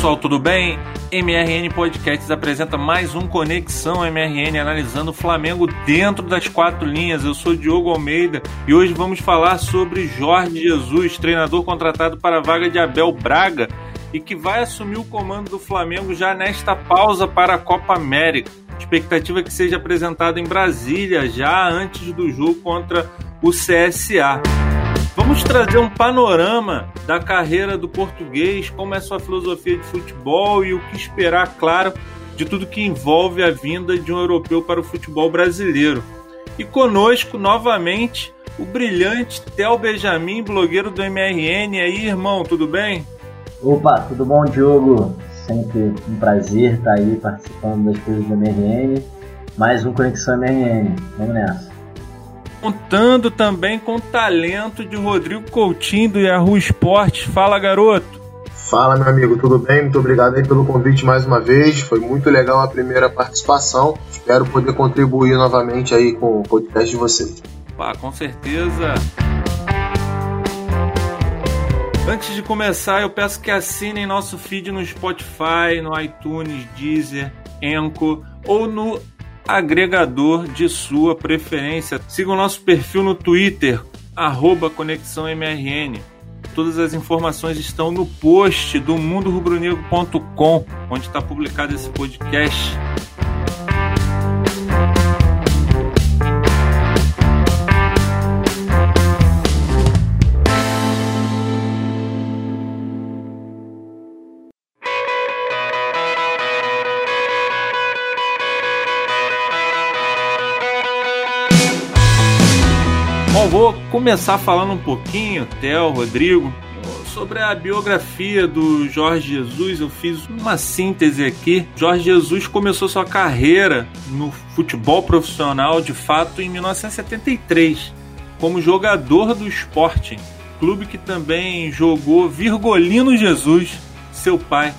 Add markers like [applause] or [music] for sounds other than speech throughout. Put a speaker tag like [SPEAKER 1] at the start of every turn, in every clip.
[SPEAKER 1] pessoal, tudo bem? MRN Podcasts apresenta mais um Conexão MRN analisando o Flamengo dentro das quatro linhas. Eu sou Diogo Almeida e hoje vamos falar sobre Jorge Jesus, treinador contratado para a vaga de Abel Braga e que vai assumir o comando do Flamengo já nesta pausa para a Copa América. Expectativa que seja apresentado em Brasília já antes do jogo contra o CSA. Vamos trazer um panorama da carreira do português, como é sua filosofia de futebol e o que esperar, claro, de tudo que envolve a vinda de um europeu para o futebol brasileiro. E conosco, novamente, o brilhante Theo Benjamin, blogueiro do MRN. E aí, irmão, tudo bem?
[SPEAKER 2] Opa, tudo bom, Diogo? Sempre um prazer estar aí participando das coisas do MRN. Mais um Conexão MRN. Vamos nessa
[SPEAKER 1] contando também com o talento de Rodrigo Coutinho do Yahoo Esportes. Fala, garoto!
[SPEAKER 3] Fala, meu amigo, tudo bem? Muito obrigado aí pelo convite mais uma vez. Foi muito legal a primeira participação. Espero poder contribuir novamente aí com o podcast de vocês.
[SPEAKER 1] Pá, com certeza. Antes de começar, eu peço que assinem nosso feed no Spotify, no iTunes, Deezer, Enco ou no agregador de sua preferência. Siga o nosso perfil no Twitter, ConexãoMRN. Todas as informações estão no post do mundorubronegro.com, onde está publicado esse podcast. Começar falando um pouquinho, Theo, Rodrigo, sobre a biografia do Jorge Jesus. Eu fiz uma síntese aqui. Jorge Jesus começou sua carreira no futebol profissional, de fato, em 1973, como jogador do Sporting, clube que também jogou Virgolino Jesus, seu pai.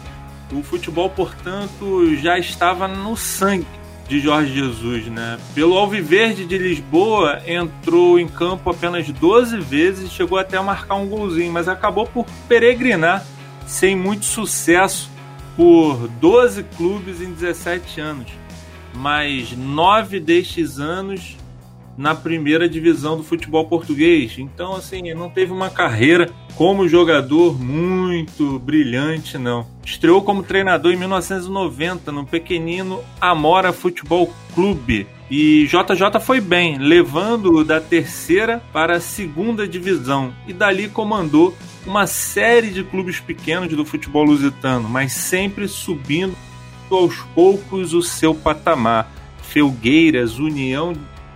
[SPEAKER 1] O futebol, portanto, já estava no sangue de Jorge Jesus, né? Pelo Alviverde de Lisboa, entrou em campo apenas 12 vezes e chegou até a marcar um golzinho, mas acabou por peregrinar sem muito sucesso por 12 clubes em 17 anos. Mas nove destes anos na primeira divisão do futebol português. Então, assim, não teve uma carreira como jogador muito brilhante, não. Estreou como treinador em 1990 no pequenino Amora Futebol Clube. E JJ foi bem, levando da terceira para a segunda divisão e dali comandou uma série de clubes pequenos do futebol lusitano, mas sempre subindo aos poucos o seu patamar. Felgueiras, União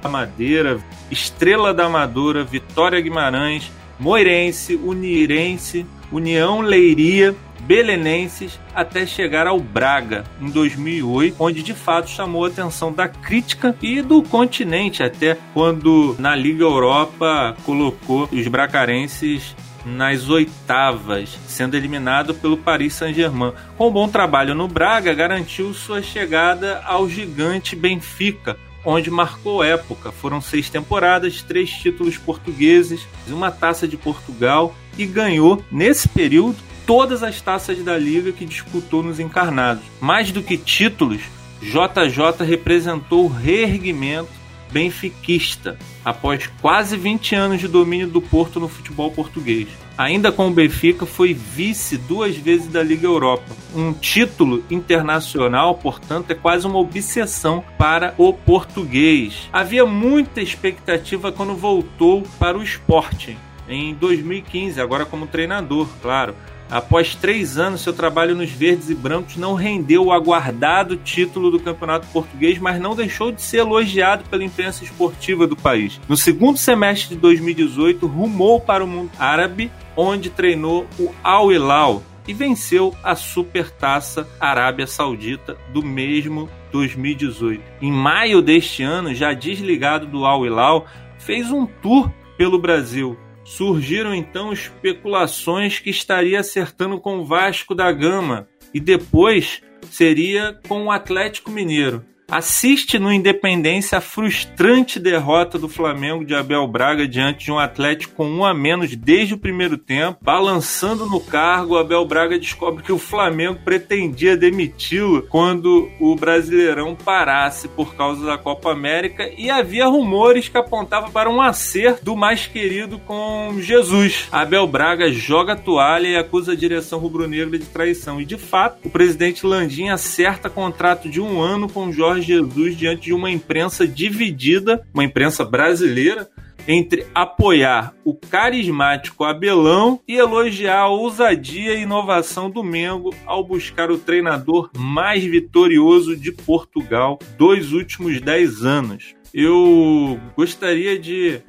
[SPEAKER 1] Madeira, Estrela da Amadora, Vitória Guimarães, Moirense, Unirense, União Leiria, Belenenses, até chegar ao Braga em 2008, onde de fato chamou a atenção da crítica e do continente, até quando na Liga Europa colocou os bracarenses nas oitavas, sendo eliminado pelo Paris Saint-Germain. Com um bom trabalho no Braga, garantiu sua chegada ao gigante Benfica, onde marcou época. Foram seis temporadas, três títulos portugueses, uma taça de Portugal e ganhou, nesse período, todas as taças da liga que disputou nos encarnados. Mais do que títulos, JJ representou o reerguimento benfiquista após quase 20 anos de domínio do Porto no futebol português. Ainda com o Benfica, foi vice duas vezes da Liga Europa. Um título internacional, portanto, é quase uma obsessão para o português. Havia muita expectativa quando voltou para o Sporting em 2015, agora como treinador, claro. Após três anos, seu trabalho nos verdes e brancos não rendeu o aguardado título do Campeonato Português, mas não deixou de ser elogiado pela imprensa esportiva do país. No segundo semestre de 2018, rumou para o mundo árabe, onde treinou o Al Hilal e venceu a Supertaça Arábia Saudita do mesmo 2018. Em maio deste ano, já desligado do Al Hilal, fez um tour pelo Brasil, Surgiram então especulações que estaria acertando com o Vasco da Gama e depois seria com o Atlético Mineiro. Assiste no Independência a frustrante derrota do Flamengo de Abel Braga diante de um Atlético com um a menos desde o primeiro tempo. Balançando no cargo, Abel Braga descobre que o Flamengo pretendia demiti-lo quando o Brasileirão parasse por causa da Copa América e havia rumores que apontavam para um acerto do mais querido com Jesus. Abel Braga joga a toalha e acusa a direção rubro-negra de traição. E de fato, o presidente Landim acerta contrato de um ano com Jorge Jesus diante de uma imprensa dividida, uma imprensa brasileira, entre apoiar o carismático Abelão e elogiar a ousadia e inovação do Mengo ao buscar o treinador mais vitorioso de Portugal dos últimos 10 anos. Eu gostaria de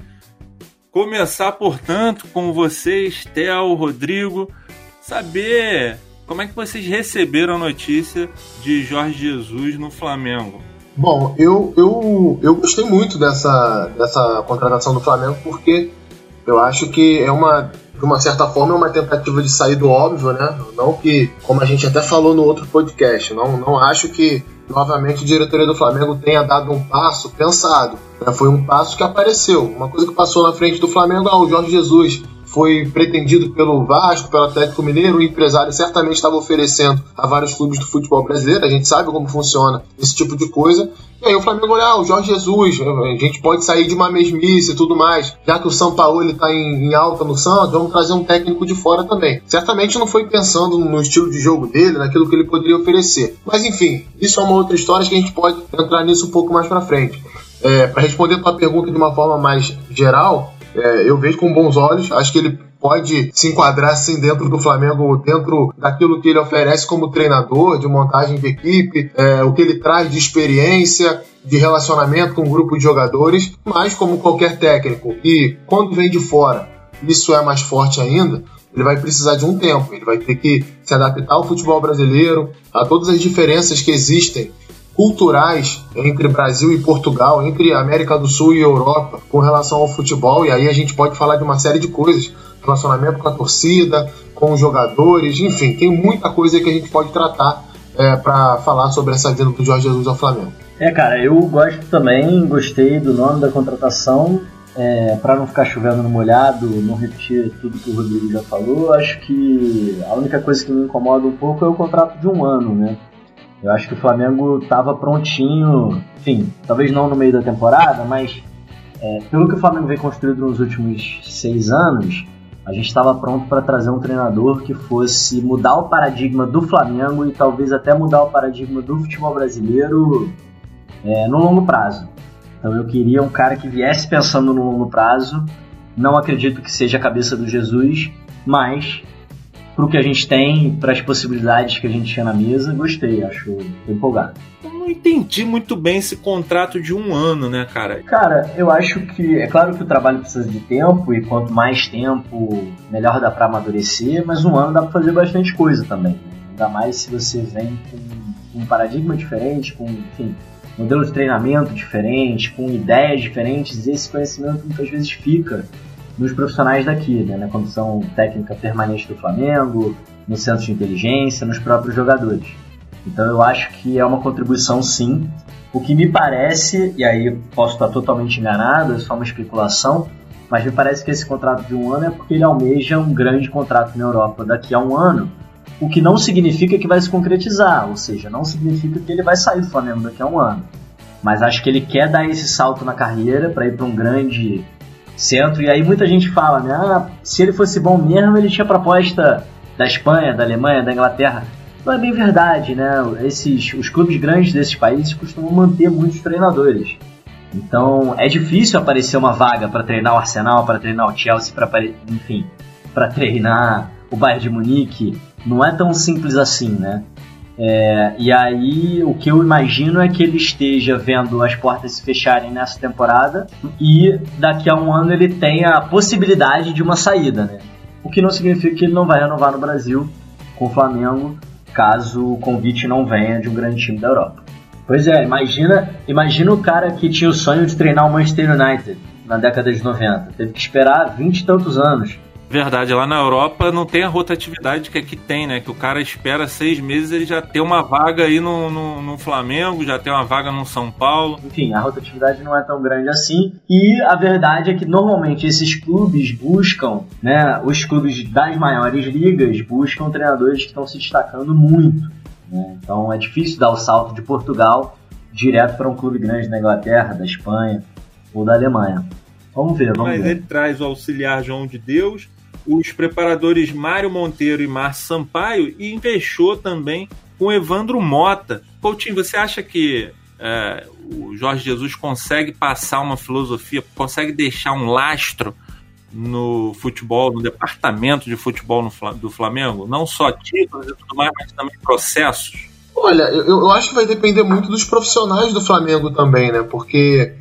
[SPEAKER 1] começar, portanto, com vocês, Theo, Rodrigo, saber como é que vocês receberam a notícia de Jorge Jesus no Flamengo?
[SPEAKER 3] Bom, eu, eu, eu gostei muito dessa, dessa contratação do Flamengo porque eu acho que é uma, de uma certa forma, é uma tentativa de sair do óbvio, né? Não que, como a gente até falou no outro podcast, não, não acho que novamente a diretoria do Flamengo tenha dado um passo pensado. Né? Foi um passo que apareceu. Uma coisa que passou na frente do Flamengo, ah, o Jorge Jesus foi pretendido pelo Vasco, pelo Atlético Mineiro, o empresário certamente estava oferecendo a vários clubes do futebol brasileiro, a gente sabe como funciona esse tipo de coisa. E aí o Flamengo olha, ah, o Jorge Jesus, a gente pode sair de uma mesmice e tudo mais, já que o São Paulo está em, em, alta no Santos, vamos trazer um técnico de fora também. Certamente não foi pensando no estilo de jogo dele, naquilo que ele poderia oferecer. Mas enfim, isso é uma outra história que a gente pode entrar nisso um pouco mais para frente. É, para responder a tua pergunta de uma forma mais geral, é, eu vejo com bons olhos. Acho que ele pode se enquadrar assim dentro do Flamengo, dentro daquilo que ele oferece como treinador, de montagem de equipe, é, o que ele traz de experiência, de relacionamento com um grupo de jogadores, mas como qualquer técnico, e quando vem de fora, isso é mais forte ainda, ele vai precisar de um tempo, ele vai ter que se adaptar ao futebol brasileiro, a todas as diferenças que existem culturais entre Brasil e Portugal, entre América do Sul e Europa, com relação ao futebol, e aí a gente pode falar de uma série de coisas, relacionamento com a torcida, com os jogadores, enfim, tem muita coisa que a gente pode tratar é, para falar sobre essa vinda do Jorge Jesus ao Flamengo.
[SPEAKER 2] É, cara, eu gosto também, gostei do nome da contratação. É, para não ficar chovendo no molhado, não repetir tudo que o Rodrigo já falou, acho que a única coisa que me incomoda um pouco é o contrato de um ano, né? Eu acho que o Flamengo estava prontinho, enfim, talvez não no meio da temporada, mas é, pelo que o Flamengo vem construído nos últimos seis anos, a gente estava pronto para trazer um treinador que fosse mudar o paradigma do Flamengo e talvez até mudar o paradigma do futebol brasileiro é, no longo prazo. Então eu queria um cara que viesse pensando no longo prazo. Não acredito que seja a cabeça do Jesus, mas para o que a gente tem, para as possibilidades que a gente tinha na mesa, gostei, acho empolgado.
[SPEAKER 1] Eu não entendi muito bem esse contrato de um ano, né, cara?
[SPEAKER 2] Cara, eu acho que é claro que o trabalho precisa de tempo e quanto mais tempo, melhor dá para amadurecer, mas um ano dá para fazer bastante coisa também. Né? Ainda mais se você vem com um paradigma diferente, com, enfim, modelo de treinamento diferente, com ideias diferentes, esse conhecimento muitas vezes fica nos profissionais daqui, né, na comissão técnica permanente do Flamengo, no centro de inteligência, nos próprios jogadores. Então eu acho que é uma contribuição sim. O que me parece, e aí posso estar totalmente enganado, é só uma especulação, mas me parece que esse contrato de um ano é porque ele almeja um grande contrato na Europa daqui a um ano, o que não significa que vai se concretizar, ou seja, não significa que ele vai sair do Flamengo daqui a um ano. Mas acho que ele quer dar esse salto na carreira para ir para um grande centro. E aí muita gente fala, né? Ah, se ele fosse bom mesmo, ele tinha proposta da Espanha, da Alemanha, da Inglaterra. Não é bem verdade, né? Esses, os clubes grandes desses países costumam manter muitos treinadores. Então é difícil aparecer uma vaga para treinar o Arsenal, para treinar o Chelsea, para enfim, para treinar o Bayern de Munique. Não é tão simples assim, né? É, e aí o que eu imagino é que ele esteja vendo as portas se fecharem nessa temporada e daqui a um ano ele tenha a possibilidade de uma saída, né? O que não significa que ele não vai renovar no Brasil com o Flamengo caso o convite não venha de um grande time da Europa. Pois é, imagina, imagina o cara que tinha o sonho de treinar o Manchester United na década de 90. Teve que esperar 20 e tantos anos
[SPEAKER 1] Verdade, lá na Europa não tem a rotatividade que aqui tem, né? Que o cara espera seis meses ele já tem uma vaga aí no, no, no, Flamengo, já tem uma vaga no São Paulo.
[SPEAKER 2] Enfim, a rotatividade não é tão grande assim. E a verdade é que normalmente esses clubes buscam, né? Os clubes das maiores ligas buscam treinadores que estão se destacando muito. Né? Então é difícil dar o salto de Portugal direto para um clube grande da Inglaterra, da Espanha ou da Alemanha. Vamos ver, vamos
[SPEAKER 1] Mas
[SPEAKER 2] ver.
[SPEAKER 1] ele traz o auxiliar João de Deus os preparadores Mário Monteiro e Márcio Sampaio e investiu também com Evandro Mota. Coutinho, você acha que é, o Jorge Jesus consegue passar uma filosofia, consegue deixar um lastro no futebol, no departamento de futebol no, do Flamengo? Não só títulos e tudo mais, mas também processos?
[SPEAKER 3] Olha, eu, eu acho que vai depender muito dos profissionais do Flamengo também, né? Porque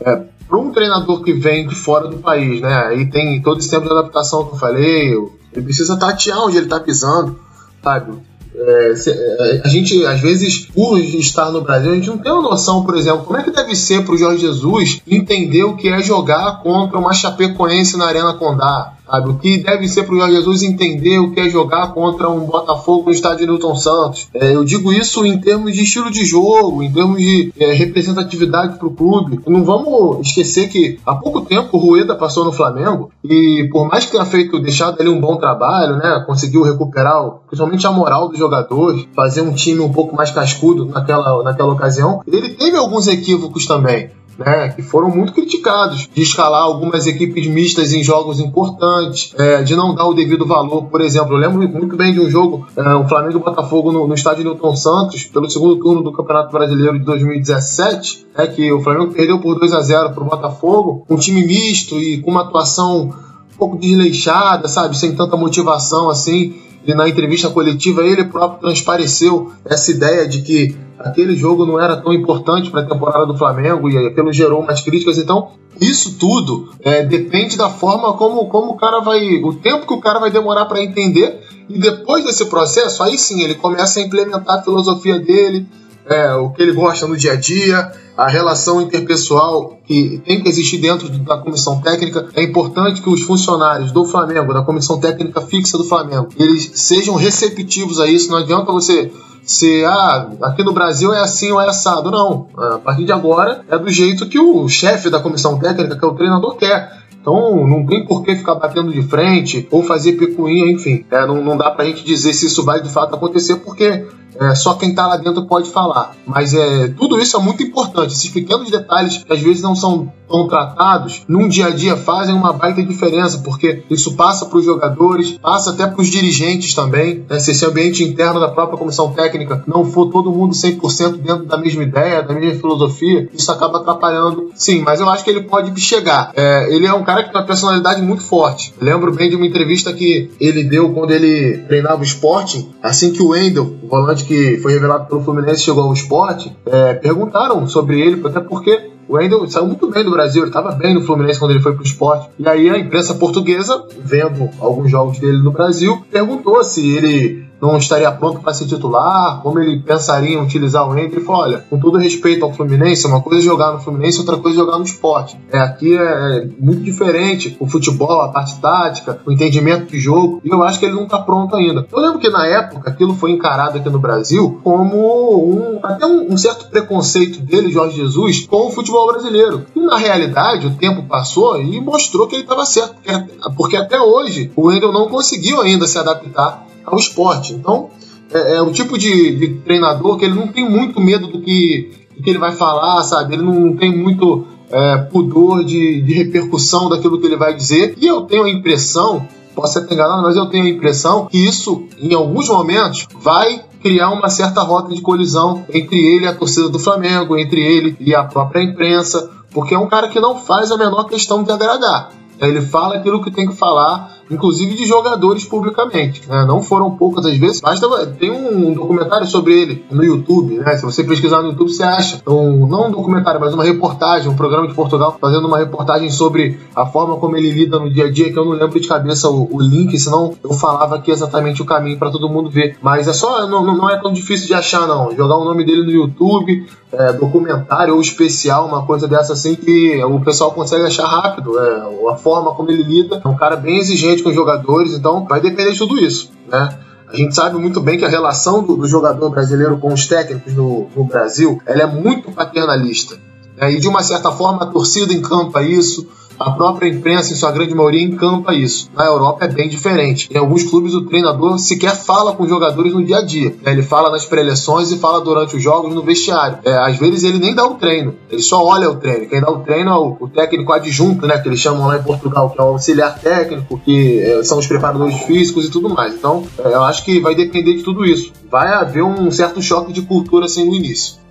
[SPEAKER 3] é, para um treinador que vem de fora do país, né? Aí tem todo esse tempo de adaptação que eu falei, ele precisa tatear onde ele está pisando, sabe? É, é, a gente, às vezes, por estar no Brasil, a gente não tem uma noção, por exemplo, como é que deve ser para o Jorge Jesus entender o que é jogar contra uma Chapecoense na Arena Condá, sabe? O que deve ser para o Jorge Jesus entender o que é jogar contra um Botafogo no estádio Newton Santos. É, eu digo isso em termos de estilo de jogo, em termos de é, representatividade para o clube. Não vamos esquecer que há pouco tempo o Rueda passou no Flamengo e por mais que tenha feito, deixado ali um bom trabalho, né, conseguiu recuperar principalmente a moral dos jogadores, fazer um time um pouco mais cascudo naquela, naquela ocasião, ele teve alguns equívocos também né, que foram muito criticados, de escalar algumas equipes mistas em jogos importantes, é, de não dar o devido valor. Por exemplo, eu lembro muito bem de um jogo, é, o Flamengo e Botafogo no, no estádio Newton Santos, pelo segundo turno do Campeonato Brasileiro de 2017, é, que o Flamengo perdeu por 2 a 0 para o Botafogo, um time misto e com uma atuação um pouco desleixada, sabe, sem tanta motivação assim. E na entrevista coletiva ele próprio transpareceu essa ideia de que aquele jogo não era tão importante para a temporada do Flamengo e aquilo gerou umas críticas. Então, isso tudo é, depende da forma como, como o cara vai. o tempo que o cara vai demorar para entender. E depois desse processo, aí sim ele começa a implementar a filosofia dele, é, o que ele gosta no dia a dia, a relação interpessoal que tem que existir dentro da comissão técnica. É importante que os funcionários do Flamengo, da comissão técnica fixa do Flamengo, eles sejam receptivos a isso. Não adianta você se ah, aqui no Brasil é assim ou é assado. Não. A partir de agora é do jeito que o chefe da comissão técnica, que é o treinador, quer. Então não tem por que ficar batendo de frente ou fazer picuinha, enfim. É, não, não dá pra gente dizer se isso vai de fato acontecer, porque é, só quem está lá dentro pode falar. Mas é, tudo isso é muito importante. Esses pequenos detalhes que às vezes não são tão tratados, num dia a dia fazem uma baita diferença, porque isso passa para os jogadores, passa até para os dirigentes também. Né? Se esse ambiente interno da própria comissão técnica não for todo mundo 100% dentro da mesma ideia, da mesma filosofia, isso acaba atrapalhando. Sim, mas eu acho que ele pode chegar. É, ele é um cara que tem uma personalidade muito forte. Lembro bem de uma entrevista que ele deu quando ele treinava o Sporting, assim que o Wendel, o volante que foi revelado pelo Fluminense chegou ao esporte, é, perguntaram sobre ele, até porque o Wendel saiu muito bem do Brasil, ele estava bem no Fluminense quando ele foi pro esporte. E aí a imprensa portuguesa, vendo alguns jogos dele no Brasil, perguntou se ele não estaria pronto para ser titular, como ele pensaria em utilizar o Hendrick. Ele falou: olha, com todo respeito ao Fluminense, uma coisa é jogar no Fluminense, outra coisa é jogar no esporte. É, aqui é muito diferente o futebol, a parte tática, o entendimento de jogo, e eu acho que ele não está pronto ainda. Eu lembro que na época aquilo foi encarado aqui no Brasil como um, até um, um certo preconceito dele, Jorge Jesus, com o futebol brasileiro. E na realidade, o tempo passou e mostrou que ele estava certo, porque, porque até hoje o Wendel não conseguiu ainda se adaptar ao esporte. Então, é, é o tipo de, de, treinador que ele não tem muito medo do que, do que ele vai falar, sabe? Ele não tem muito é, pudor de, de repercussão daquilo que ele vai dizer. E eu tenho a impressão, posso ser enganado, mas eu tenho a impressão que isso, em alguns momentos, vai criar uma certa rota de colisão entre ele e a torcida do Flamengo, entre ele e a própria imprensa, porque é um cara que não faz a menor questão de agradar. Ele fala aquilo que tem que falar inclusive de jogadores publicamente. Né? Não foram poucas as vezes. Basta, tem um documentário sobre ele no YouTube, né? Se você pesquisar no YouTube, você acha. Então, não um documentário, mas uma reportagem, um programa de Portugal fazendo uma reportagem sobre a forma como ele lida no dia a dia, que eu não lembro de cabeça o, o link, senão eu falava aqui exatamente o caminho para todo mundo ver. Mas é só, não, não é tão difícil de achar, não. Jogar o nome dele no YouTube, é, documentário ou especial, uma coisa dessa assim, que o pessoal consegue achar rápido. É, a forma como ele lida. É um cara bem exigente com os jogadores, então vai depender de tudo isso, né? A gente sabe muito bem que a relação do, do jogador brasileiro com os técnicos no, no Brasil ela é muito paternalista. Né? E de uma certa forma a torcida encampa isso, a própria imprensa, em sua grande maioria, encampa isso. Na Europa é bem diferente. Em alguns clubes, o treinador sequer fala com os jogadores no dia a dia. Né? Ele fala nas preleções e fala durante os jogos no vestiário. É, às vezes ele nem dá o treino, ele só olha o treino. Quem dá o treino é o, o técnico adjunto, né? Que eles chamam lá em Portugal, que é o auxiliar técnico, que é, são os preparadores físicos e tudo mais. Então, é, eu acho que vai depender de tudo isso. Vai haver um certo choque de cultura assim no início.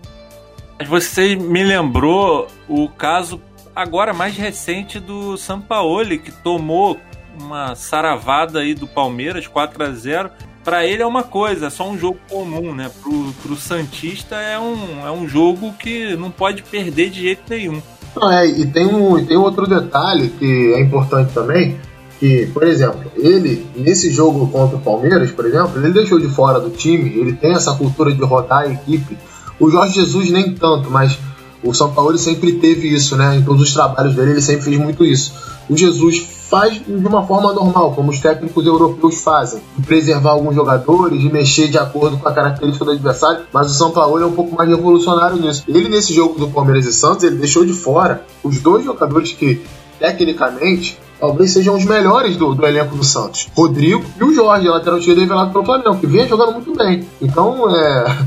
[SPEAKER 1] Você me lembrou o caso agora mais recente do Sampaoli, que tomou uma saravada aí do Palmeiras 4 a 0 para ele é uma coisa, é só um jogo comum, né? Pro, pro Santista é um, é um jogo que não pode perder de jeito nenhum.
[SPEAKER 3] Não, é, e tem um, tem outro detalhe que é importante também, que, por exemplo, ele, nesse jogo contra o Palmeiras, por exemplo, ele deixou de fora do time, ele tem essa cultura de rodar a equipe. O Jorge Jesus nem tanto, mas o São Paulo sempre teve isso, né? Em todos os trabalhos dele, ele sempre fez muito isso. O Jesus faz de uma forma normal, como os técnicos europeus fazem, de preservar alguns jogadores, de mexer de acordo com a característica do adversário, mas o São Paulo é um pouco mais revolucionário nisso. Ele, nesse jogo do Palmeiras e Santos, ele deixou de fora os dois jogadores que, tecnicamente, talvez sejam os melhores do, do elenco do Santos. Rodrigo e o Jorge, lateral esquerdo revelado pelo Flamengo, que vinha jogando muito bem. Então, é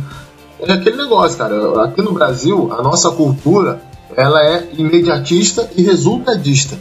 [SPEAKER 3] é aquele negócio, cara. Aqui no Brasil, a nossa cultura ela é imediatista e resultadista.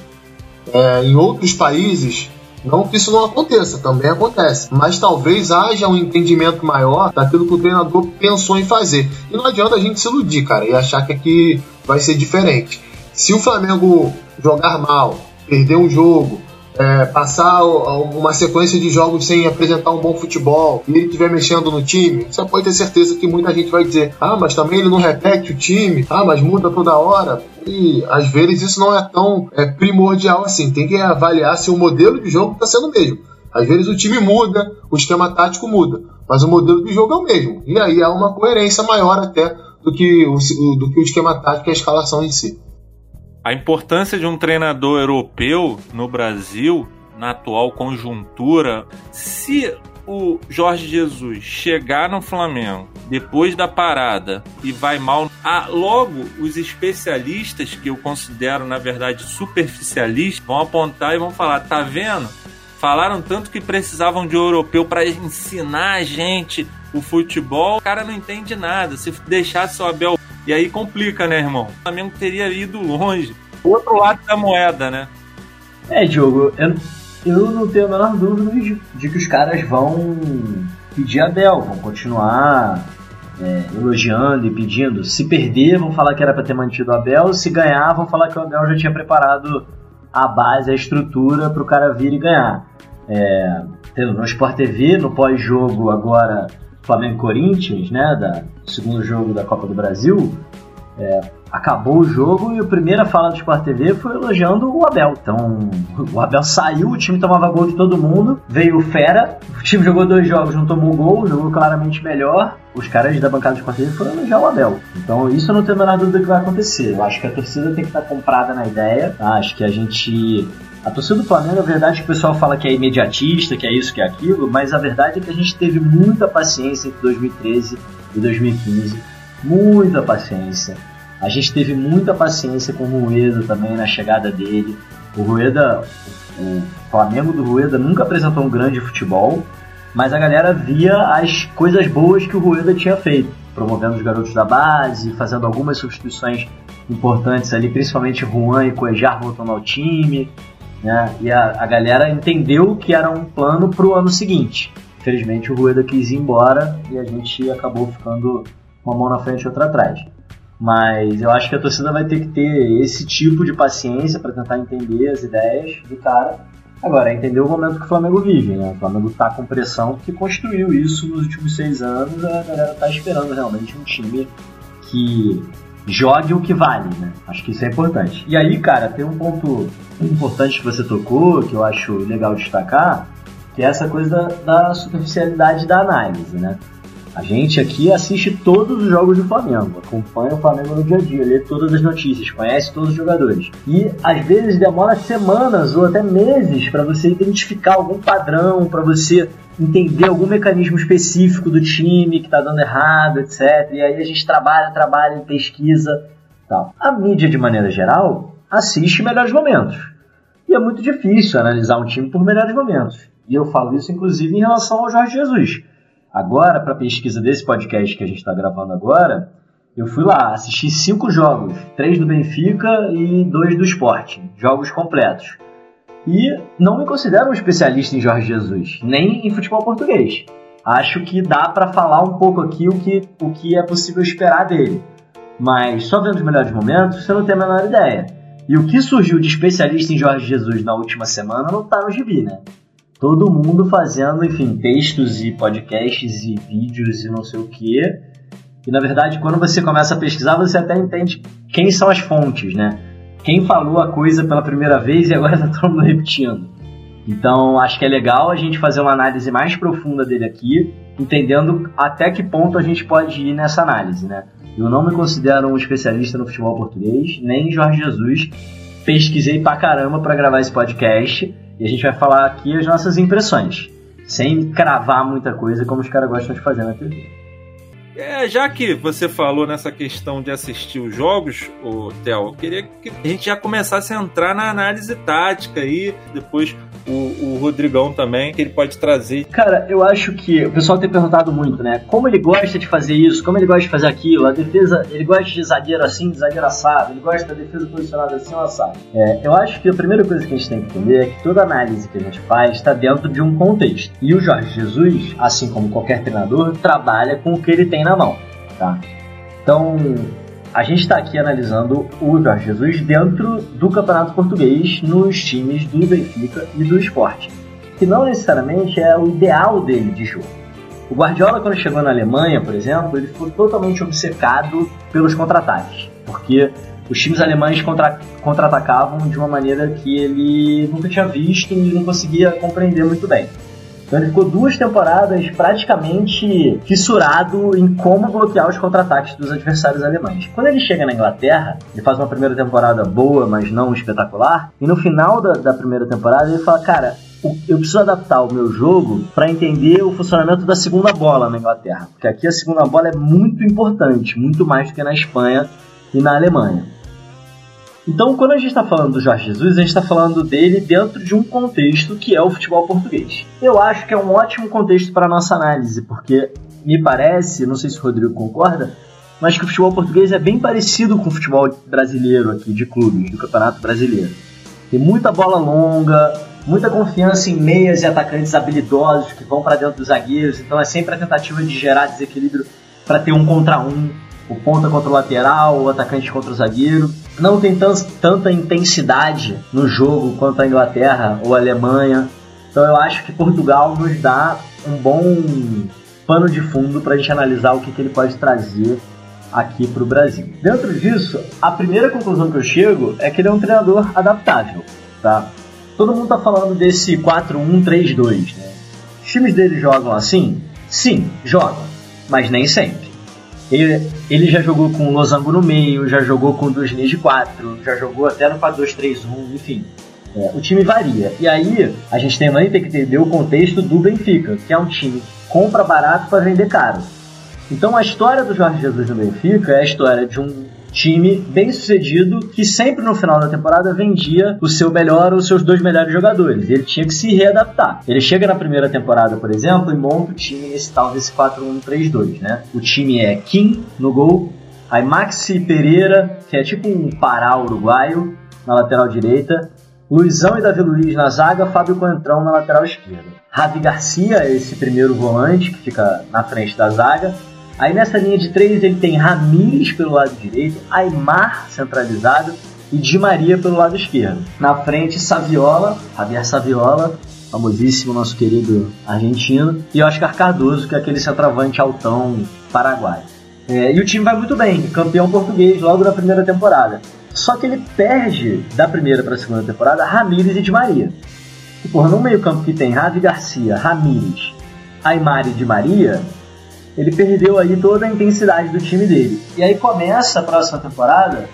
[SPEAKER 3] É, em outros países, não que isso não aconteça, também acontece. Mas talvez haja um entendimento maior daquilo que o treinador pensou em fazer. E não adianta a gente se iludir, cara, e achar que aqui vai ser diferente. Se o Flamengo jogar mal, perder um jogo, é, passar uma sequência de jogos sem apresentar um bom futebol e ele estiver mexendo no time, você pode ter certeza que muita gente vai dizer: ah, mas também ele não repete o time, ah, mas muda toda hora. E às vezes isso não é tão é, primordial assim. Tem que avaliar se o modelo de jogo está sendo o mesmo. Às vezes o time muda, o esquema tático muda, mas o modelo de jogo é o mesmo. E aí há uma coerência maior até do que o, do que o esquema tático e a escalação em si.
[SPEAKER 1] A importância de um treinador europeu no Brasil, na atual conjuntura, se o Jorge Jesus chegar no Flamengo depois da parada e vai mal, ah, logo os especialistas, que eu considero na verdade superficialistas, vão apontar e vão falar: tá vendo? Falaram tanto que precisavam de um europeu para ensinar a gente o futebol, o cara não entende nada. Se deixasse o Abel e aí complica, né, irmão? O Flamengo teria ido longe. O outro lado da moeda, né?
[SPEAKER 2] É, Diogo, eu, eu não tenho a menor dúvida de, de que os caras vão pedir a Abel, vão continuar é, elogiando e pedindo. Se perder, vão falar que era para ter mantido o Abel. Se ganhar, vão falar que o Abel já tinha preparado a base, a estrutura para o cara vir e ganhar. É, no Sport TV, no pós-jogo agora Flamengo Corinthians, né, da segundo jogo da Copa do Brasil, é, acabou o jogo e a primeira fala do Sport TV foi elogiando o Abel. Então, o Abel saiu, o time tomava gol de todo mundo, veio o Fera, o time jogou dois jogos, não tomou gol, jogou claramente melhor. Os caras da bancada do Sport TV foram elogiar o Abel. Então, isso eu não tenho a menor dúvida que vai acontecer. Eu acho que a torcida tem que estar comprada na ideia. Acho que a gente a torcida do Flamengo, a verdade é que o pessoal fala que é imediatista, que é isso, que é aquilo, mas a verdade é que a gente teve muita paciência entre 2013 e 2015. Muita paciência. A gente teve muita paciência com o Rueda também na chegada dele. O Rueda, o Flamengo do Rueda nunca apresentou um grande futebol, mas a galera via as coisas boas que o Rueda tinha feito, promovendo os garotos da base, fazendo algumas substituições importantes ali, principalmente Juan e Coejar voltando ao time, né? E a, a galera entendeu que era um plano para o ano seguinte. Infelizmente o Rueda quis ir embora e a gente acabou ficando uma mão na frente e outra atrás. Mas eu acho que a torcida vai ter que ter esse tipo de paciência para tentar entender as ideias do cara. Agora, é entender o momento que o Flamengo vive, né? O Flamengo está com pressão que construiu isso nos últimos seis anos. A galera está esperando realmente um time que jogue o que vale, né? Acho que isso é importante. E aí, cara, tem um ponto importante que você tocou, que eu acho legal destacar, que é essa coisa da, da superficialidade da análise, né? A gente aqui assiste todos os jogos do Flamengo, acompanha o Flamengo no dia a dia, lê todas as notícias, conhece todos os jogadores. E às vezes demora semanas ou até meses para você identificar algum padrão, para você entender algum mecanismo específico do time que está dando errado, etc. E aí a gente trabalha, trabalha, pesquisa, tal. A mídia de maneira geral assiste melhores momentos. E é muito difícil analisar um time por melhores momentos. E eu falo isso inclusive em relação ao Jorge Jesus Agora, para a pesquisa desse podcast que a gente está gravando agora, eu fui lá, assisti cinco jogos, três do Benfica e dois do Sport, jogos completos. E não me considero um especialista em Jorge Jesus, nem em futebol português. Acho que dá para falar um pouco aqui o que, o que é possível esperar dele. Mas só vendo os melhores momentos, você não tem a menor ideia. E o que surgiu de especialista em Jorge Jesus na última semana não tá no gibi, né? Todo mundo fazendo, enfim, textos e podcasts e vídeos e não sei o que. E na verdade, quando você começa a pesquisar, você até entende quem são as fontes, né? Quem falou a coisa pela primeira vez e agora está [laughs] todo mundo repetindo. Então, acho que é legal a gente fazer uma análise mais profunda dele aqui, entendendo até que ponto a gente pode ir nessa análise, né? Eu não me considero um especialista no futebol português, nem Jorge Jesus. Pesquisei pra caramba para gravar esse podcast e a gente vai falar aqui as nossas impressões, sem cravar muita coisa como os caras gostam de fazer na TV.
[SPEAKER 1] É, já que você falou nessa questão de assistir os jogos, o Theo, eu queria que a gente já começasse a entrar na análise tática aí, depois o, o Rodrigão também, que ele pode trazer.
[SPEAKER 2] Cara, eu acho que o pessoal tem perguntado muito, né? Como ele gosta de fazer isso, como ele gosta de fazer aquilo, a defesa, ele gosta de zagueiro assim, zagueiro assado, ele gosta da defesa posicionada assim, assado. É, eu acho que a primeira coisa que a gente tem que entender é que toda análise que a gente faz está dentro de um contexto. E o Jorge Jesus, assim como qualquer treinador, trabalha com o que ele tem na mão, tá? Então, a gente está aqui analisando o Jorge Jesus dentro do Campeonato Português nos times do Benfica e do Esporte, que não necessariamente é o ideal dele de jogo. O Guardiola, quando chegou na Alemanha, por exemplo, ele ficou totalmente obcecado pelos contra-ataques, porque os times alemães contra, contra-atacavam de uma maneira que ele nunca tinha visto e não conseguia compreender muito bem. Então ele ficou duas temporadas praticamente fissurado em como bloquear os contra-ataques dos adversários alemães. Quando ele chega na Inglaterra, ele faz uma primeira temporada boa, mas não espetacular, e no final da, da primeira temporada ele fala, cara, eu preciso adaptar o meu jogo para entender o funcionamento da segunda bola na Inglaterra, porque aqui a segunda bola é muito importante, muito mais do que na Espanha e na Alemanha. Então, quando a gente está falando do Jorge Jesus, a gente está falando dele dentro de um contexto que é o futebol português. Eu acho que é um ótimo contexto para a nossa análise, porque me parece, não sei se o Rodrigo concorda, mas que o futebol português é bem parecido com o futebol brasileiro aqui, de clubes, do Campeonato Brasileiro. Tem muita bola longa, muita confiança em meias e atacantes habilidosos que vão para dentro dos zagueiros, então é sempre a tentativa de gerar desequilíbrio para ter um contra um o ponta contra o lateral, o atacante contra o zagueiro. Não tem tanta intensidade no jogo quanto a Inglaterra ou a Alemanha. Então eu acho que Portugal nos dá um bom pano de fundo para a gente analisar o que, que ele pode trazer aqui para o Brasil. Dentro disso, a primeira conclusão que eu chego é que ele é um treinador adaptável. Tá? Todo mundo está falando desse 4-1-3-2. Né? Os times dele jogam assim? Sim, jogam, mas nem sempre. Ele, ele já jogou com o Losango no meio, já jogou com duas linhas de quatro, já jogou até no 4-2-3-1, enfim. É, o time varia. E aí, a gente também tem que entender o contexto do Benfica, que é um time que compra barato para vender caro. Então, a história do Jorge Jesus no Benfica é a história de um time bem sucedido que sempre no final da temporada vendia o seu melhor ou os seus dois melhores jogadores. Ele tinha que se readaptar. Ele chega na primeira temporada, por exemplo, e monta o time nesse tal desse 4-1-3-2, né? O time é Kim no gol, aí Maxi Pereira, que é tipo um Pará uruguaio, na lateral direita, Luizão e Davi Luiz na zaga, Fábio Coentrão na lateral esquerda. Ravi Garcia, esse primeiro volante que fica na frente da zaga, Aí nessa linha de três ele tem Ramires pelo lado direito, Aymar centralizado e Di Maria pelo lado esquerdo. Na frente, Saviola, Javier Saviola, famosíssimo nosso querido argentino, e Oscar Cardoso, que é aquele centroavante altão paraguaio. É, e o time vai muito bem, campeão português logo na primeira temporada. Só que ele perde da primeira para a segunda temporada Ramires e Di Maria. E, porra, no meio campo que tem Ravi Garcia, Ramires, Aymar e Di Maria, ele perdeu aí toda a intensidade do time dele. E aí começa a próxima temporada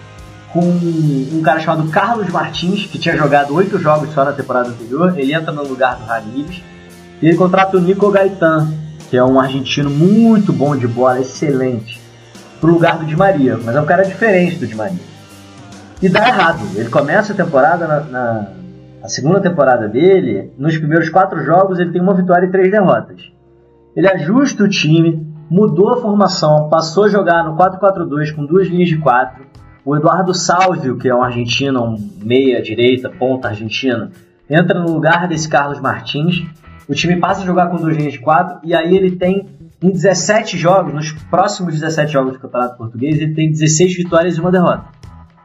[SPEAKER 2] com um cara chamado Carlos Martins, que tinha jogado oito jogos só na temporada anterior. Ele entra no lugar do Ramírez. E ele contrata o Nico Gaetan, que é um argentino muito bom de bola, excelente, pro lugar do Di Maria. Mas é um cara diferente do Di Maria. E dá errado. Ele começa a temporada na, na a segunda temporada dele, nos primeiros quatro jogos ele tem uma vitória e três derrotas. Ele ajusta o time, mudou a formação, passou a jogar no 4-4-2 com duas linhas de quatro. O Eduardo Salvio, que é um argentino, um meia-direita, ponta argentina, entra no lugar desse Carlos Martins. O time passa a jogar com duas linhas de quatro e aí ele tem em 17 jogos, nos próximos 17 jogos do Campeonato Português, ele tem 16 vitórias e uma derrota.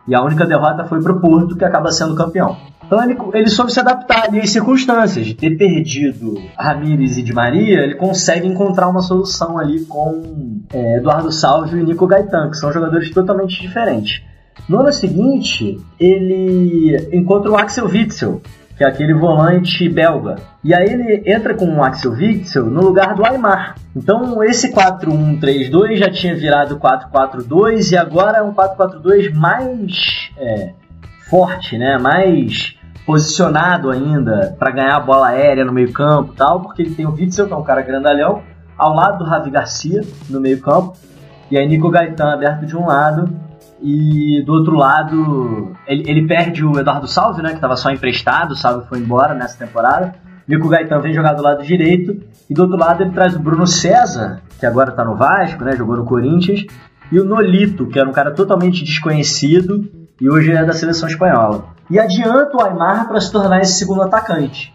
[SPEAKER 2] E a única derrota foi para o Porto, que acaba sendo campeão. Então ele, soube se adaptar ali às circunstâncias. De ter perdido Ramires e Di Maria, ele consegue encontrar uma solução ali com é, Eduardo Salvio e Nico Gaetan, que são jogadores totalmente diferentes. No ano seguinte, ele encontra o Axel Witzel, que é aquele volante belga. E aí ele entra com o Axel Witzel no lugar do Aymar. Então esse 4-1-3-2 já tinha virado 4-4-2 e agora é um 4-4-2 mais é, forte, né? Mais posicionado ainda para ganhar a bola aérea no meio campo tal, porque ele tem o Witzel, que é um cara grandalhão, ao lado do Ravi Garcia no meio campo, e aí Nico Gaetan aberto de um lado e do outro lado, ele, ele perde o Eduardo Salve, né? Que estava só emprestado, o Salve foi embora nessa temporada. Nico Gaetan vem jogar do lado direito. E do outro lado ele traz o Bruno César, que agora está no Vasco, né? Jogou no Corinthians. E o Nolito, que era um cara totalmente desconhecido e hoje é da seleção espanhola. E adianta o Aymar para se tornar esse segundo atacante,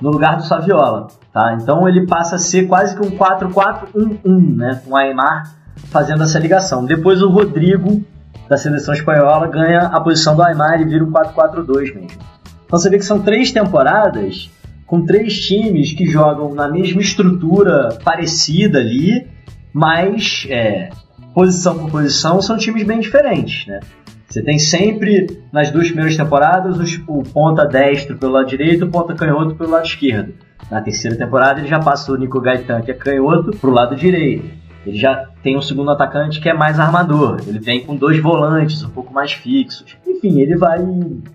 [SPEAKER 2] no lugar do Saviola. Tá? Então ele passa a ser quase que um 4-4-1-1, né? com o Aymar fazendo essa ligação. Depois o Rodrigo da seleção espanhola ganha a posição do Aymar e vira um 4-4-2 mesmo. Então você vê que são três temporadas com três times que jogam na mesma estrutura parecida ali, mas é, posição por posição são times bem diferentes, né? Você tem sempre, nas duas primeiras temporadas, o ponta destro pelo lado direito o ponta canhoto pelo lado esquerdo. Na terceira temporada ele já passa o Nico Gaetan, que é canhoto, para o lado direito. Ele já tem um segundo atacante que é mais armador. Ele vem com dois volantes um pouco mais fixos. Enfim, ele vai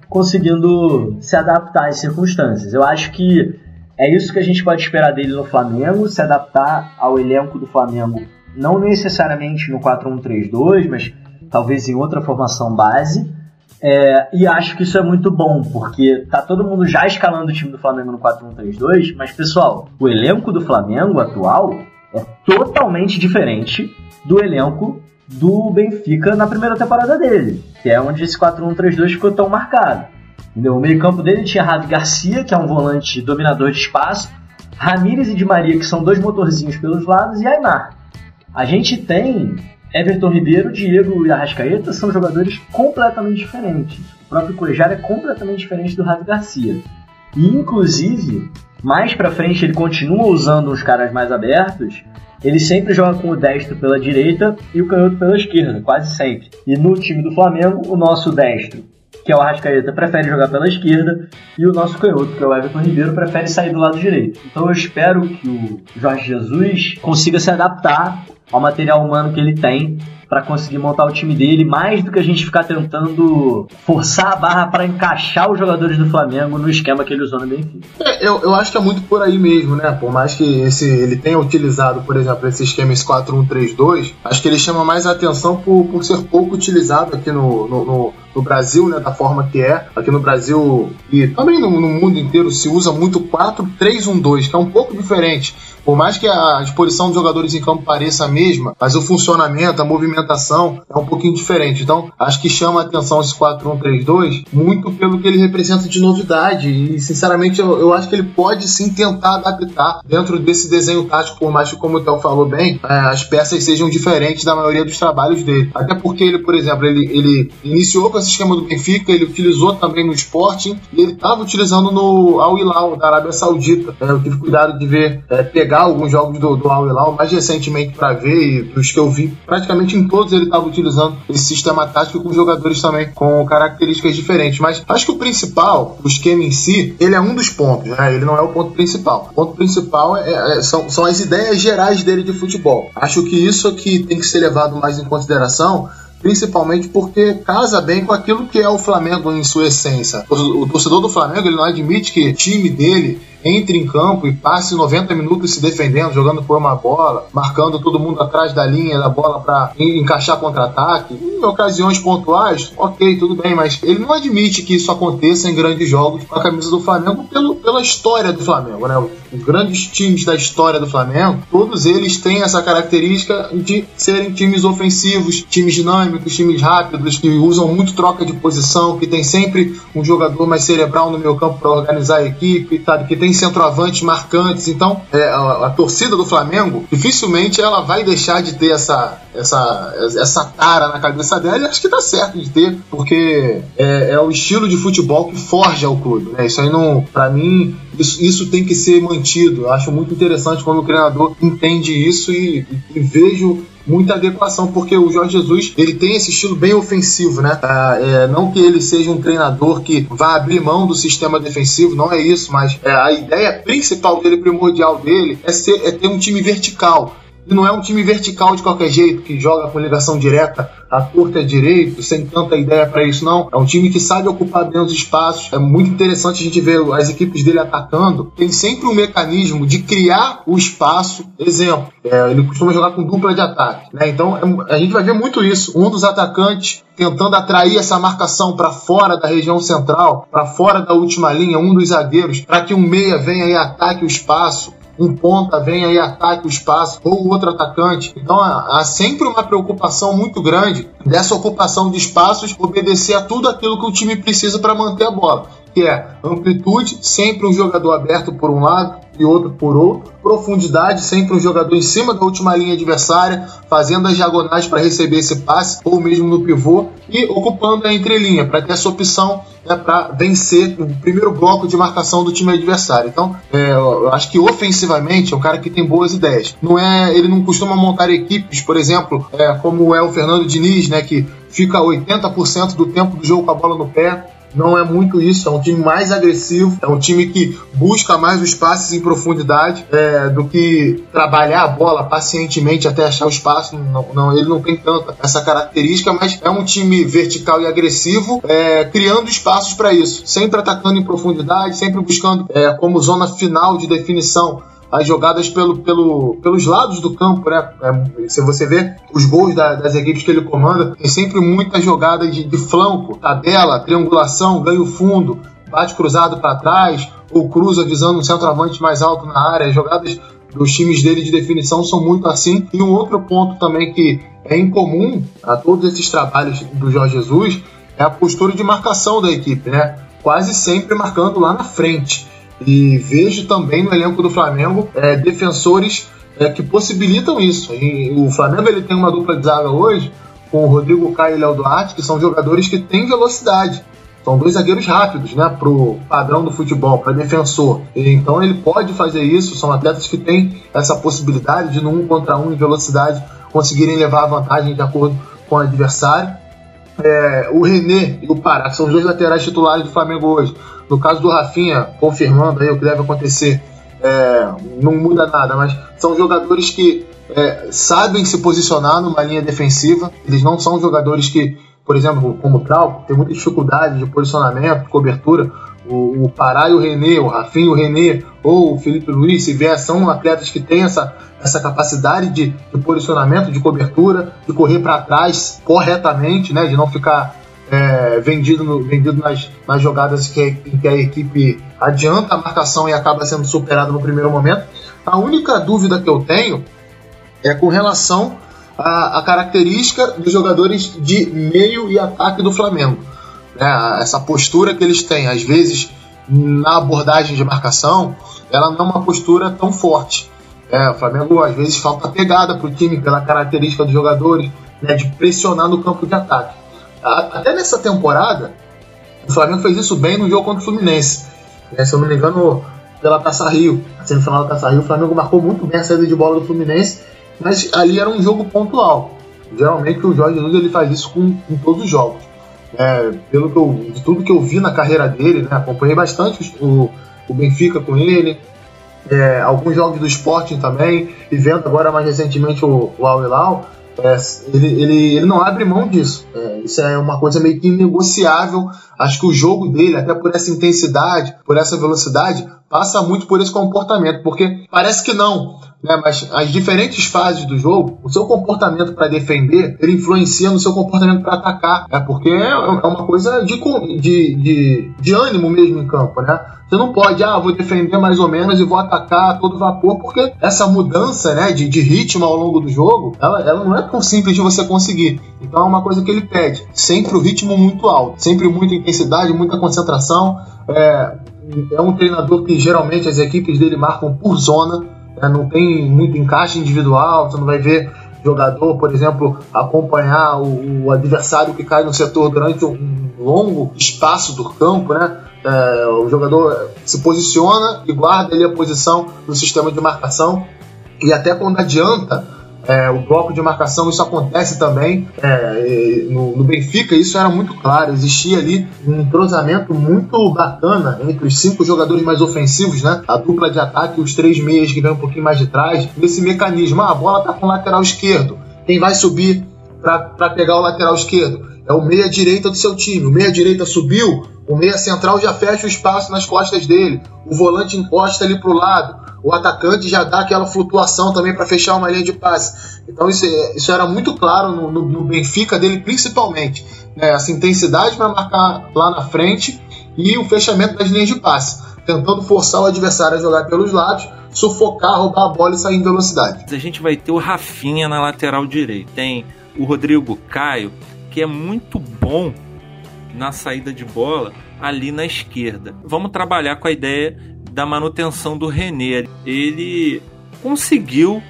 [SPEAKER 2] conseguindo se adaptar às circunstâncias. Eu acho que é isso que a gente pode esperar dele no Flamengo, se adaptar ao elenco do Flamengo, não necessariamente no 4-1-3-2, mas talvez em outra formação base. É, e acho que isso é muito bom, porque tá todo mundo já escalando o time do Flamengo no 4-1-3-2, mas pessoal, o elenco do Flamengo atual é totalmente diferente do elenco do Benfica na primeira temporada dele, que é onde esse 4-1-3-2 ficou tão marcado. Entendeu? O meio-campo dele tinha Ravi Garcia, que é um volante dominador de espaço, Ramírez e Di Maria, que são dois motorzinhos pelos lados, e Aymar. A gente tem Everton Ribeiro, Diego e Arrascaeta são jogadores completamente diferentes. O próprio Cuejar é completamente diferente do Ravi Garcia. E, inclusive, mais pra frente ele continua usando os caras mais abertos, ele sempre joga com o destro pela direita e o canhoto pela esquerda, quase sempre. E no time do Flamengo, o nosso destro, que é o Arrascaeta, prefere jogar pela esquerda e o nosso canhoto, que é o Everton Ribeiro, prefere sair do lado direito. Então eu espero que o Jorge Jesus consiga se adaptar ao material humano que ele tem para conseguir montar o time dele, mais do que a gente ficar tentando forçar a barra para encaixar os jogadores do Flamengo no esquema que ele usou no Benfica.
[SPEAKER 3] É, eu, eu acho que é muito por aí mesmo, né? Por mais que esse, ele tenha utilizado, por exemplo, esse esquema esse 4-1-3-2, acho que ele chama mais atenção por, por ser pouco utilizado aqui no, no, no no Brasil, né, da forma que é. Aqui no Brasil e também no, no mundo inteiro se usa muito 4-3-1-2, que é um pouco diferente. Por mais que a disposição dos jogadores em campo pareça a mesma, mas o funcionamento, a movimentação é um pouquinho diferente. Então, acho que chama a atenção esse 4-1-3-2 muito pelo que ele representa de novidade. E, sinceramente, eu, eu, acho que ele pode sim tentar adaptar dentro desse desenho tático, por mais que, como o Théo falou bem, é, as peças sejam diferentes da maioria dos trabalhos dele. Até porque ele, por exemplo, ele, ele iniciou com esse esquema do Benfica, ele utilizou também no Sporting e ele estava utilizando no Al Hilal da Arábia Saudita. É, eu tive cuidado de ver, é, pegar alguns jogos do, do Al Hilal mais recentemente para ver e dos que eu vi, praticamente em todos ele estava utilizando esse sistema tático com jogadores também com características diferentes. Mas acho que o principal, o esquema em si, ele é um dos pontos, né? Ele não é o ponto principal. O ponto principal é, é, são, são as ideias gerais dele de futebol. Acho que isso aqui tem que ser levado mais em consideração principalmente porque casa bem com aquilo que é o Flamengo em sua essência. O torcedor do Flamengo ele não admite que o time dele entre em campo e passe 90 minutos se defendendo, jogando por uma bola, marcando todo mundo atrás da linha da bola para encaixar contra-ataque. Em ocasiões pontuais, ok, tudo bem, mas ele não admite que isso aconteça em grandes jogos com a camisa do Flamengo pelo, pela história do Flamengo, né? Os grandes times da história do Flamengo, todos eles têm essa característica de serem times ofensivos, times dinâmicos, times rápidos, que usam muito troca de posição, que tem sempre um jogador mais cerebral no meio campo para organizar a equipe, sabe? Que tem centroavantes marcantes. Então, é, a, a, torcida do Flamengo dificilmente ela vai deixar de ter essa, essa, essa tara na cabeça dela. E acho que tá certo de ter, porque é, é o estilo de futebol que forja o clube. Né? Isso aí não, para mim, isso, isso tem que ser mantido. Eu acho muito interessante quando o treinador entende isso e, e, e vejo muita adequação, porque o Jorge Jesus ele tem esse estilo bem ofensivo, né? Ah, é, não que ele seja um treinador que vá abrir mão do sistema defensivo, não é isso, mas é, a ideia principal dele, primordial dele, é, ser, é ter um time vertical. E não é um time vertical de qualquer jeito, que joga com ligação direta a torta é direito, sem tanta ideia para isso, não. É um time que sabe ocupar bem os espaços. É muito interessante a gente ver as equipes dele atacando. Tem sempre um mecanismo de criar o espaço. Exemplo, é, ele costuma jogar com dupla de ataque. Né? Então é, a gente vai ver muito isso. Um dos atacantes tentando atrair essa marcação para fora da região central, para fora da última linha, um dos zagueiros, para que um meia venha e ataque o espaço um ponta vem aí ataque o espaço ou outro atacante. Então há sempre uma preocupação muito grande dessa ocupação de espaços obedecer a tudo aquilo que o time precisa para manter a bola que é amplitude, sempre um jogador aberto por um lado e outro por outro, profundidade, sempre um jogador em cima da última linha adversária, fazendo as diagonais para receber esse passe, ou mesmo no pivô, e ocupando a entrelinha, para ter essa opção né, para vencer o primeiro bloco de marcação do time adversário. Então, é, eu acho que ofensivamente é um cara que tem boas ideias. Não é, ele não costuma montar equipes, por exemplo, é, como é o Fernando Diniz, né, que fica 80% do tempo do jogo com a bola no pé não é muito isso. É um time mais agressivo, é um time que busca mais os passes em profundidade é, do que trabalhar a bola pacientemente até achar o espaço. Não, não, ele não tem tanta essa característica, mas é um time vertical e agressivo, é, criando espaços para isso, sempre atacando em profundidade, sempre buscando é, como zona final de definição as jogadas pelo, pelo, pelos lados do campo, né? É, se você vê os gols da, das equipes que ele comanda, tem sempre muitas jogadas de, de flanco, tabela, triangulação, ganho fundo, bate cruzado para trás, ou cruza visando um centroavante mais alto na área. As jogadas dos times dele de definição são muito assim. E um outro ponto também que é incomum a todos esses trabalhos do Jorge Jesus é a postura de marcação da equipe, né? Quase sempre marcando lá na frente. E vejo também no elenco do Flamengo é, defensores é, que possibilitam isso. E o Flamengo ele tem uma dupla de zaga hoje com o Rodrigo Caio e Léo Duarte, que são jogadores que têm velocidade. São dois zagueiros rápidos, né, pro padrão do futebol, para defensor. Então ele pode fazer isso. São atletas que têm essa possibilidade de no um contra um em velocidade conseguirem levar a vantagem de acordo com o adversário. É, o René e o Pará, que são os dois laterais titulares do Flamengo hoje, no caso do Rafinha, confirmando aí o que deve acontecer, é, não muda nada, mas são jogadores que é, sabem se posicionar numa linha defensiva. Eles não são jogadores que, por exemplo, como o Trau, tem muita dificuldade de posicionamento, cobertura. O, o Pará e o René, o Rafinha e o René, ou o Felipe Luiz, se vier, são atletas que têm essa, essa capacidade de, de posicionamento, de cobertura, de correr para trás corretamente, né, de não ficar é, vendido, no, vendido nas, nas jogadas que, que a equipe adianta a marcação e acaba sendo superada no primeiro momento. A única dúvida que eu tenho é com relação à, à característica dos jogadores de meio e ataque do Flamengo. É, essa postura que eles têm, às vezes, na abordagem de marcação, ela não é uma postura tão forte. É, o Flamengo às vezes falta pegada para o time pela característica dos jogadores, né, de pressionar no campo de ataque. Até nessa temporada, o Flamengo fez isso bem no jogo contra o Fluminense. É, se eu não me engano, pela Taça Rio, a semifinal da Taça Rio, o Flamengo marcou muito bem a saída de bola do Fluminense, mas ali era um jogo pontual. Geralmente o Jorge Jesus ele faz isso com, com todos os jogos. É, pelo que eu, de tudo que eu vi na carreira dele, né, acompanhei bastante o, o Benfica com ele, é, alguns jogos do Sporting também, e vendo agora mais recentemente o, o Al Hilal, é, ele, ele, ele não abre mão disso. É, isso é uma coisa meio que inegociável. Acho que o jogo dele, até por essa intensidade, por essa velocidade, passa muito por esse comportamento, porque parece que não, né? Mas as diferentes fases do jogo, o seu comportamento para defender, ele influencia no seu comportamento para atacar, é porque é, é uma coisa de, de, de, de ânimo mesmo em campo, né? Você não pode, ah, vou defender mais ou menos e vou atacar a todo vapor, porque essa mudança né, de, de ritmo ao longo do jogo, ela, ela não é tão simples de você conseguir. Então é uma coisa que ele pede. Sempre o ritmo muito alto, sempre muita intensidade, muita concentração. É, é um treinador que geralmente as equipes dele marcam por zona, né, não tem muito encaixe individual, você não vai ver jogador, por exemplo, acompanhar o, o adversário que cai no setor durante um longo espaço do campo, né? É, o jogador se posiciona e guarda ali a posição no sistema de marcação e até quando adianta é, o bloco de marcação, isso acontece também é, no, no, Benfica, isso era muito claro, existia ali um entrosamento muito bacana entre os cinco jogadores mais ofensivos, né? A dupla de ataque os três meias que vem um pouquinho mais de trás, nesse mecanismo. Ah, a bola tá com o lateral esquerdo, quem vai subir para pegar o lateral esquerdo? É o meia direita do seu time. O meia direita subiu, o meia central já fecha o espaço nas costas dele, o volante encosta ali para o lado, o atacante já dá aquela flutuação também para fechar uma linha de passe. Então isso, é, isso era muito claro no, no, no Benfica dele, principalmente. Né? Essa intensidade para marcar lá na frente e o fechamento das linhas de passe, tentando forçar o adversário a jogar pelos lados, sufocar, roubar a bola e sair em velocidade.
[SPEAKER 1] A gente vai ter o Rafinha na lateral direita, tem o Rodrigo Caio, que é muito bom na saída de bola ali na esquerda. Vamos trabalhar com a ideia da manutenção do René. Ele conseguiu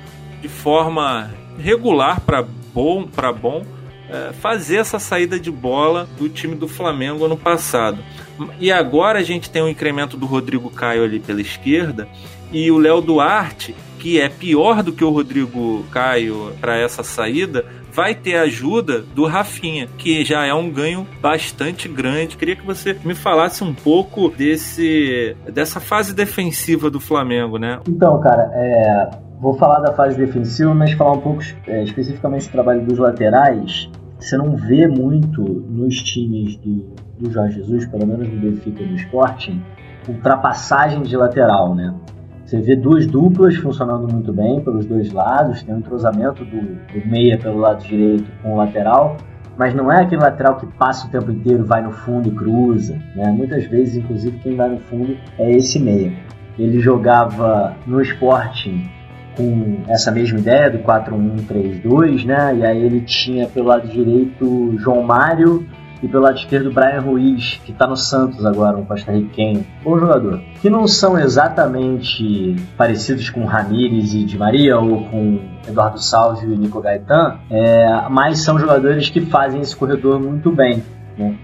[SPEAKER 1] de forma regular para bom, para bom é, fazer essa saída de bola do time do Flamengo no passado. E agora a gente tem um incremento do Rodrigo Caio ali pela esquerda e o Léo Duarte, que é pior do que o Rodrigo Caio para essa saída, vai ter ajuda do Rafinha, que já é um ganho bastante grande. Queria que você me falasse um pouco desse dessa fase defensiva do Flamengo, né?
[SPEAKER 2] Então, cara, é, vou falar da fase defensiva, mas falar um pouco é, especificamente do trabalho dos laterais. Você não vê muito nos times do, do Jorge Jesus, pelo menos no Benfica e no Sporting, ultrapassagem de lateral, né? Você vê duas duplas funcionando muito bem pelos dois lados, tem um entrosamento do, do meia pelo lado direito com o lateral, mas não é aquele lateral que passa o tempo inteiro, vai no fundo e cruza. Né? Muitas vezes, inclusive, quem vai no fundo é esse meia. Ele jogava no Sporting com essa mesma ideia do 4-1-3-2, né? E aí ele tinha pelo lado direito João Mário, e pelo lado esquerdo, Brian Ruiz, que está no Santos agora, um costarriquenho. Bom jogador. Que não são exatamente parecidos com Ramires e Di Maria ou com Eduardo Salvio e Nico Gaetan, é, mas são jogadores que fazem esse corredor muito bem. Né?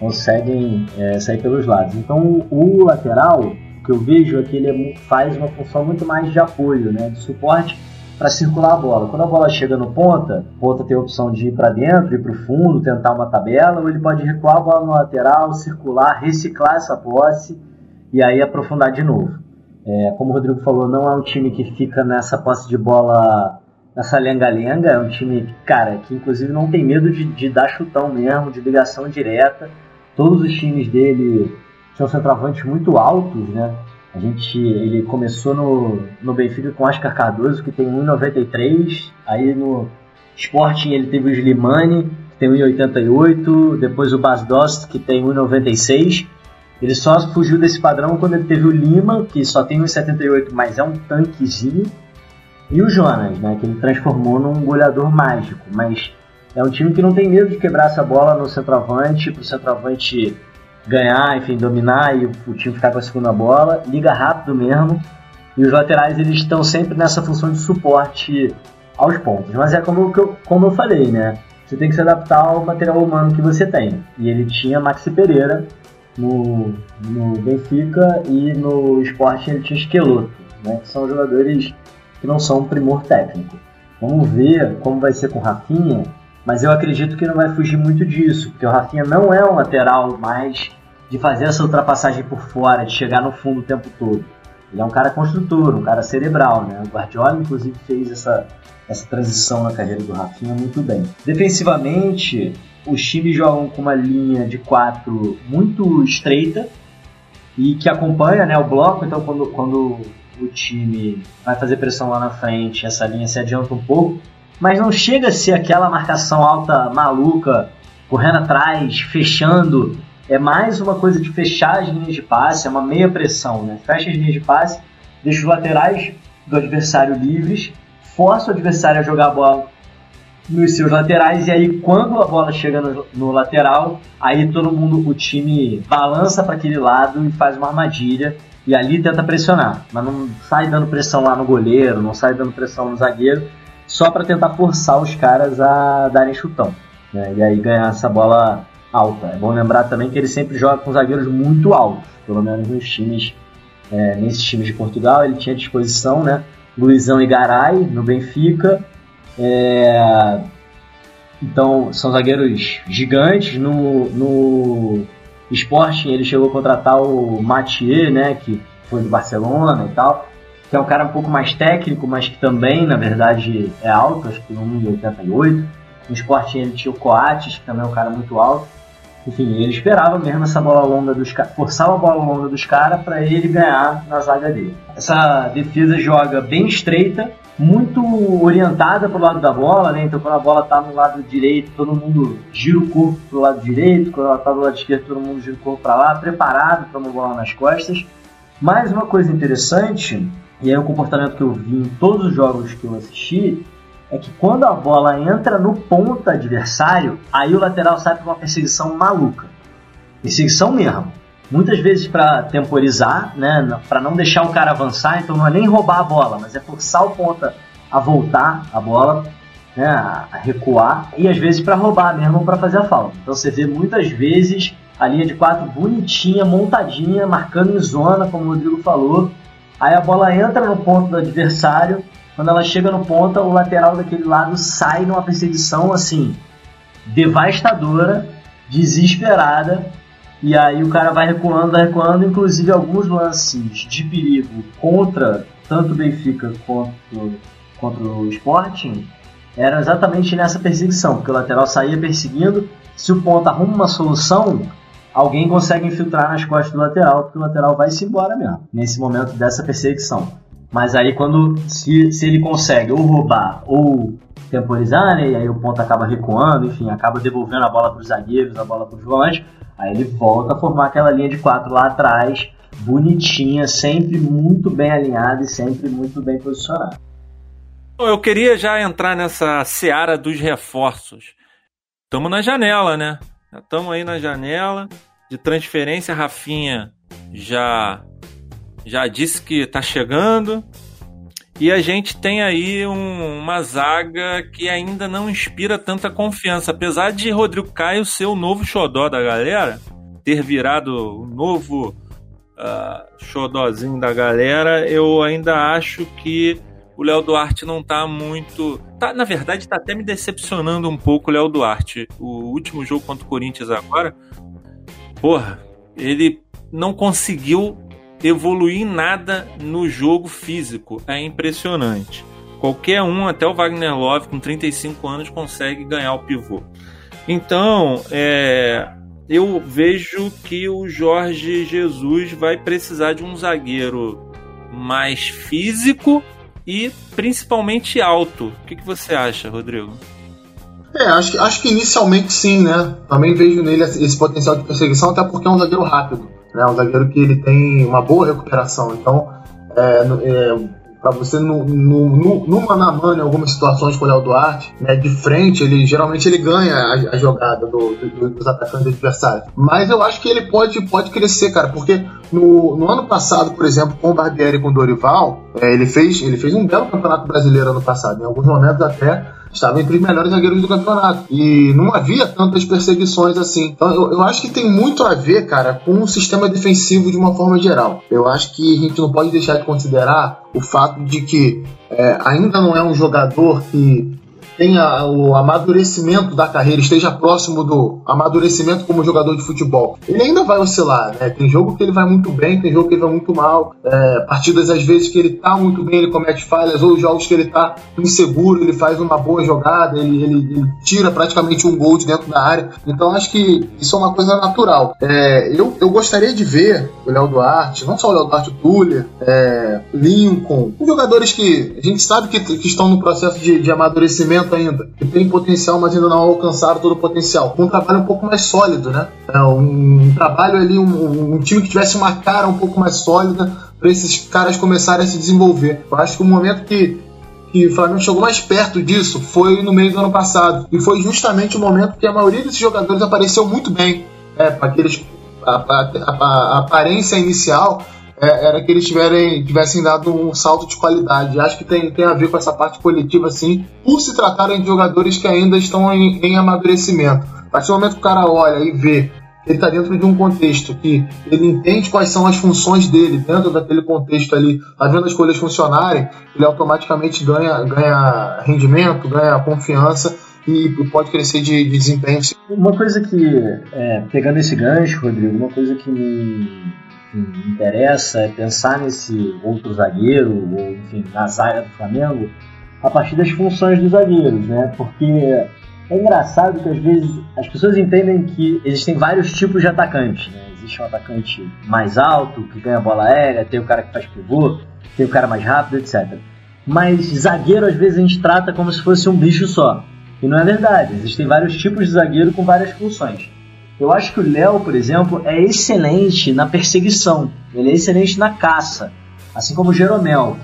[SPEAKER 2] Conseguem é, sair pelos lados. Então, o, lateral, o que eu vejo é que ele é, faz uma função muito mais de apoio, né? de suporte para circular a bola. Quando a bola chega no ponta, o ponta tem a opção de ir para dentro, ir para o fundo, tentar uma tabela, ou ele pode recuar a bola no lateral, circular, reciclar essa posse e aí aprofundar de novo. É, como o Rodrigo falou, não é um time que fica nessa posse de bola, nessa lenga-lenga, é um time, cara, que inclusive não tem medo de, de dar chutão mesmo, de ligação direta. Todos os times dele são centroavantes muito altos, né? A gente, ele começou no, no Benfica com Oscar Cardoso, que tem 1,93. Aí no Sporting ele teve o Slimani, que tem 1,88. Depois o Bas Dost, que tem 1,96. Ele só fugiu desse padrão quando ele teve o Lima, que só tem 1,78, mas é um tanquezinho. E o Jonas, né, que ele transformou num goleador mágico. Mas é um time que não tem medo de quebrar essa bola no centroavante, para o centroavante ganhar, enfim, dominar e o time ficar com a segunda bola, liga rápido mesmo. E os laterais eles estão sempre nessa função de suporte aos pontos. Mas é como eu, como eu falei, né? você tem que se adaptar ao material humano que você tem. E ele tinha Maxi Pereira no, no Benfica e no Sport ele tinha Esqueloto, né, que são jogadores que não são um primor técnico. Vamos ver como vai ser com o Rafinha, mas eu acredito que não vai fugir muito disso, porque o Rafinha não é um lateral mais de fazer essa ultrapassagem por fora, de chegar no fundo o tempo todo. Ele é um cara construtor, um cara cerebral, né? O Guardiola, inclusive, fez essa, essa transição na carreira do Rafinha muito bem. Defensivamente, os times jogam com uma linha de quatro muito estreita e que acompanha né, o bloco, então quando, quando o time vai fazer pressão lá na frente, essa linha se adianta um pouco, mas não chega a ser aquela marcação alta maluca, correndo atrás, fechando. É mais uma coisa de fechar as linhas de passe, é uma meia pressão, né? Fecha as linhas de passe, deixa os laterais do adversário livres, força o adversário a jogar a bola nos seus laterais e aí quando a bola chega no, no lateral, aí todo mundo, o time balança para aquele lado e faz uma armadilha e ali tenta pressionar, mas não sai dando pressão lá no goleiro, não sai dando pressão no zagueiro, só para tentar forçar os caras a darem chutão, né? E aí ganhar essa bola alta. É bom lembrar também que ele sempre joga com zagueiros muito altos, pelo menos nos times, é, nesses times de Portugal ele tinha à disposição, né? Luizão e Garay no Benfica. É, então são zagueiros gigantes. No, no Sporting ele chegou a contratar o Mathieu, né? Que foi do Barcelona e tal que é um cara um pouco mais técnico, mas que também, na verdade, é alto, acho que 1,88. No esporte ele tinha o Coates, que também é um cara muito alto. Enfim, ele esperava mesmo essa bola longa dos caras, a bola longa dos caras para ele ganhar na zaga dele. Essa defesa joga bem estreita, muito orientada pro lado da bola, né? Então quando a bola tá no lado direito, todo mundo gira o corpo pro lado direito, quando ela tá do lado esquerdo, todo mundo gira o corpo para lá, preparado para uma bola nas costas. Mais uma coisa interessante e aí o comportamento que eu vi em todos os jogos que eu assisti é que quando a bola entra no ponto adversário, aí o lateral sai para uma perseguição maluca. Perseguição mesmo. Muitas vezes para temporizar, né, para não deixar o cara avançar, então não é nem roubar a bola, mas é forçar o ponta a voltar a bola, né, a recuar, e às vezes para roubar mesmo para fazer a falta. Então você vê muitas vezes a linha de quatro bonitinha, montadinha, marcando em zona, como o Rodrigo falou, Aí a bola entra no ponto do adversário. Quando ela chega no ponto, o lateral daquele lado sai numa perseguição assim devastadora, desesperada. E aí o cara vai recuando, vai recuando, inclusive alguns lances de perigo contra tanto o Benfica quanto contra o Sporting eram exatamente nessa perseguição, porque o lateral saía perseguindo, se o ponto arruma uma solução, alguém consegue infiltrar nas costas do lateral, porque o lateral vai se embora mesmo, nesse momento dessa perseguição. Mas aí quando se, se ele consegue ou roubar ou temporizar, né, e aí o ponto acaba recuando, enfim, acaba devolvendo a bola para os zagueiros, a bola para os volantes, aí ele volta a formar aquela linha de quatro lá atrás, bonitinha, sempre muito bem alinhada e sempre muito bem posicionada.
[SPEAKER 1] Eu queria já entrar nessa seara dos reforços. Estamos na janela, né? Estamos aí na janela de transferência. Rafinha já já disse que está chegando. E a gente tem aí um, uma zaga que ainda não inspira tanta confiança. Apesar de Rodrigo Caio ser o novo xodó da galera, ter virado o novo uh, xodózinho da galera, eu ainda acho que o Léo Duarte não tá muito. Tá, na verdade, tá até me decepcionando um pouco o Léo Duarte. O último jogo contra o Corinthians agora, porra, ele não conseguiu evoluir nada no jogo físico. É impressionante. Qualquer um, até o Wagner Love, com 35 anos, consegue ganhar o pivô. Então, é, eu vejo que o Jorge Jesus vai precisar de um zagueiro mais físico e principalmente alto. O que, que você acha, Rodrigo?
[SPEAKER 3] É, acho que, acho que inicialmente sim, né? Também vejo nele esse potencial de perseguição, até porque é um zagueiro rápido, né? Um zagueiro que ele tem uma boa recuperação. Então, é, é, para você no, no, no, no mano a mano, em algumas situações com o Léo Duarte, né, de frente, ele geralmente ele ganha a, a jogada do, do, dos atacantes adversários. Mas eu acho que ele pode, pode crescer, cara, porque no, no ano passado, por exemplo, com o Barbieri e com o Dorival, é, ele, fez, ele fez um belo campeonato brasileiro ano passado. Em alguns momentos até estava entre os melhores zagueiros do campeonato. E não havia tantas perseguições assim. Então eu, eu acho que tem muito a ver, cara, com o sistema defensivo de uma forma geral. Eu acho que a gente não pode deixar de considerar o fato de que é, ainda não é um jogador que tenha o amadurecimento da carreira, esteja próximo do amadurecimento como jogador de futebol. Ele ainda vai oscilar, né? Tem jogo que ele vai muito bem, tem jogo que ele vai muito mal. É, partidas às vezes que ele tá muito bem, ele comete falhas, ou jogos que ele tá inseguro, ele faz uma boa jogada, ele, ele, ele tira praticamente um gol de dentro da área. Então acho que isso é uma coisa natural. É, eu, eu gostaria de ver o Léo Duarte, não só o Léo Duarte, o Tuller, é, Lincoln, jogadores que a gente sabe que, que estão no processo de, de amadurecimento ainda, que tem potencial, mas ainda não alcançaram todo o potencial. Com um trabalho um pouco mais sólido, né? É um, trabalho ali, um, um, time que tivesse uma cara um pouco mais sólida para esses caras começarem a se desenvolver. Eu acho que o momento que que o Flamengo chegou mais perto disso foi no meio do ano passado. E foi justamente o momento que a maioria desses jogadores apareceu muito bem. É, aqueles a, a, a, a, aparência inicial é, era que eles tiverem, tivessem dado um salto de qualidade. Acho que tem, tem a ver com essa parte coletiva, assim, por se tratarem de jogadores que ainda estão em, em amadurecimento. A partir do momento que o cara olha e vê ele está dentro de um contexto que ele entende quais são as funções dele dentro daquele contexto ali, tá vendo as coisas funcionarem, ele automaticamente ganha, ganha rendimento, ganha confiança e pode crescer de, de desempenho.
[SPEAKER 2] Uma coisa que, é, pegando esse gancho, Rodrigo, uma coisa que me me interessa é pensar nesse outro zagueiro, ou enfim, na zaga do Flamengo, a partir das funções dos zagueiros, né? Porque é engraçado que às vezes as pessoas entendem que existem vários tipos de atacantes, né? Existe um atacante mais alto, que ganha bola aérea, tem o cara que faz pivô, tem o cara mais rápido, etc. Mas zagueiro às vezes a gente trata como se fosse um bicho só. E não é verdade, existem vários tipos de zagueiro com várias funções. Eu acho que o Léo, por exemplo, é excelente na perseguição, ele é excelente na caça, assim como o Jeromel.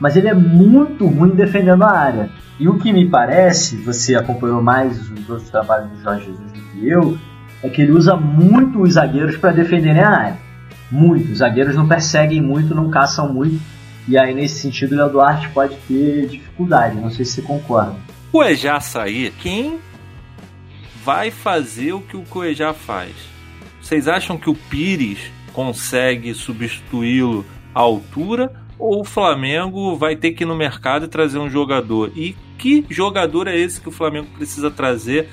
[SPEAKER 2] Mas ele é muito ruim defendendo a área. E o que me parece, você acompanhou mais os outros trabalhos do Jorge Jesus do que eu, é que ele usa muito os zagueiros para defenderem a área. Muito. Os zagueiros não perseguem muito, não caçam muito. E aí, nesse sentido, o Léo Duarte pode ter dificuldade. Não sei se você concorda.
[SPEAKER 1] O sair, quem vai fazer o que o Cuejá faz. Vocês acham que o Pires consegue substituí-lo à altura ou o Flamengo vai ter que ir no mercado e trazer um jogador? E que jogador é esse que o Flamengo precisa trazer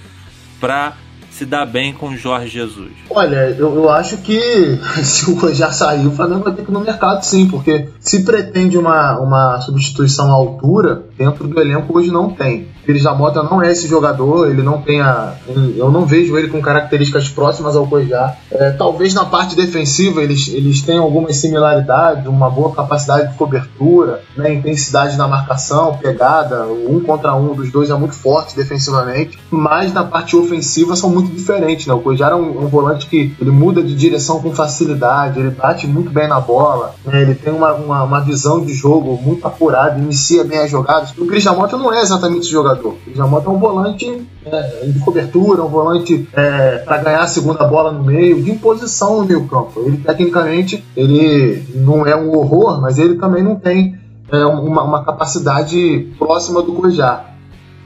[SPEAKER 1] para se dar bem com o Jorge Jesus?
[SPEAKER 3] Olha, eu, eu acho que [laughs] se o Cuejá sair, o Flamengo vai ter que ir no mercado sim, porque se pretende uma, uma substituição à altura, dentro do elenco hoje não tem. Pires da Mota não é esse jogador, ele não tem a. Eu não vejo ele com características próximas ao Cuejá. É, talvez na parte defensiva eles, eles tenham algumas similaridades, uma boa capacidade de cobertura, né, intensidade na marcação, pegada, um contra um dos dois é muito forte defensivamente, mas na parte ofensiva são muito diferentes. Né? O Cuejá é um, um volante que ele muda de direção com facilidade, ele bate muito bem na bola, né? ele tem uma, uma, uma, visão de jogo muito apurada, inicia bem as jogadas. O Cris Mota não é exatamente esse jogador. O Jamota é um volante é, de cobertura, um volante é, para ganhar a segunda bola no meio, de imposição no meio campo. Ele, tecnicamente, ele não é um horror, mas ele também não tem é, uma, uma, capacidade próxima do Cuejar.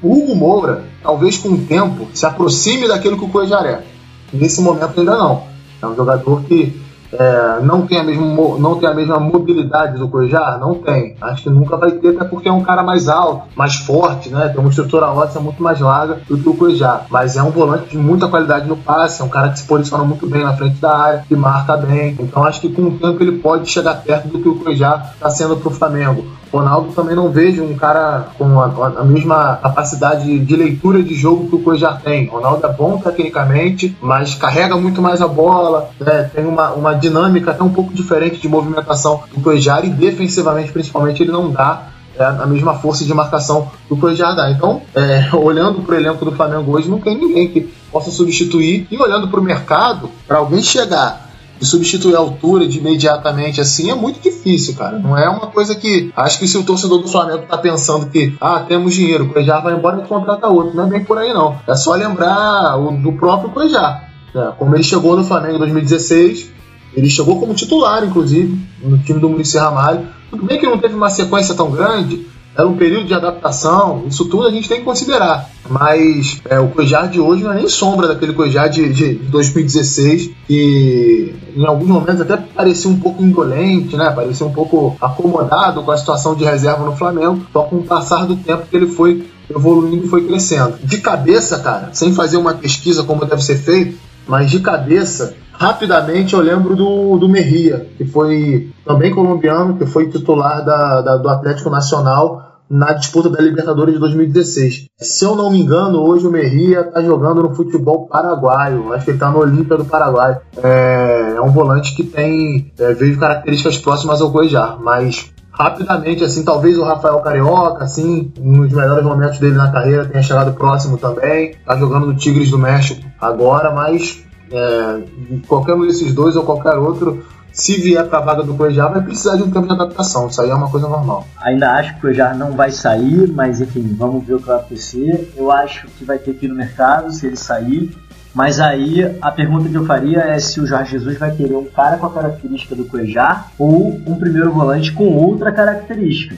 [SPEAKER 3] O Hugo Moura, talvez com o tempo, se aproxime daquilo que o Cuejar é. Nesse momento ainda não. É um jogador que é, não, tem a mesma, não tem a mesma mobilidade do Cuejar? Não tem. Acho que nunca vai ter, até porque é um cara mais alto, mais forte, né? Tem uma estrutura óssea muito mais larga do que o Cuejar. Mas é um volante de muita qualidade no passe, é um cara que se posiciona muito bem na frente da área, que marca bem. Então acho que com o tempo ele pode chegar perto do que o Cuejar está sendo para o Flamengo. Ronaldo também não vejo um cara com a, a, mesma capacidade de leitura de jogo que o Cuejar tem. Ronaldo é bom tecnicamente, mas carrega muito mais a bola, né? tem uma, uma dinâmica até um pouco diferente de movimentação do Cuejar e defensivamente, principalmente, ele não dá é, a mesma força de marcação do Cuejar dá. Então, é, [laughs] olhando para o elenco do Flamengo hoje, não tem ninguém que possa substituir. E olhando para o mercado, para alguém chegar e substituir a altura de imediatamente assim é muito difícil, cara. Não é uma coisa que. Acho que se o torcedor do Flamengo tá pensando que, ah, temos dinheiro, o Cuejar vai embora e contrata outro. Não é bem por aí, não. É só lembrar o, do próprio Cuejar. É, como ele chegou no Flamengo em 2016, ele chegou como titular, inclusive, no time do Muricy Ramalho. Tudo bem que não teve uma sequência tão grande, era um período de adaptação, isso tudo a gente tem que considerar. Mas é, o Cuejar de hoje não é nem sombra daquele Cuejar de, de 2016, que em alguns momentos até parecia um pouco indolente, né? Parecia um pouco acomodado com a situação de reserva no Flamengo, só com o passar do tempo que ele foi evoluindo e foi crescendo. De cabeça, cara, sem fazer uma pesquisa como deve ser feito, mas de cabeça, rapidamente eu lembro do, do Merria, que foi também colombiano, que foi titular da, da, do Atlético Nacional na disputa da Libertadores de 2016. Se eu não me engano, hoje o Merria está jogando no futebol paraguaio. Acho que ele está no Olímpia do Paraguai. É, é, um volante que tem é, veio características próximas ao Cuejar, mas rapidamente, assim, talvez o Rafael Carioca, assim, nos melhores momentos dele na carreira, tenha chegado próximo também. Tá jogando no Tigres do México agora, mas é, qualquer um desses dois ou qualquer outro, se vier para a vaga do Cuejar, vai precisar de um tempo de adaptação. Isso aí é uma coisa normal.
[SPEAKER 2] Ainda acho que o Cuejar não vai sair, mas enfim, vamos ver o que vai acontecer. Eu acho que vai ter que ir no mercado se ele sair. Mas aí a pergunta que eu faria é se o Jorge Jesus vai querer um cara com a característica do Cuejar ou um primeiro volante com outra característica.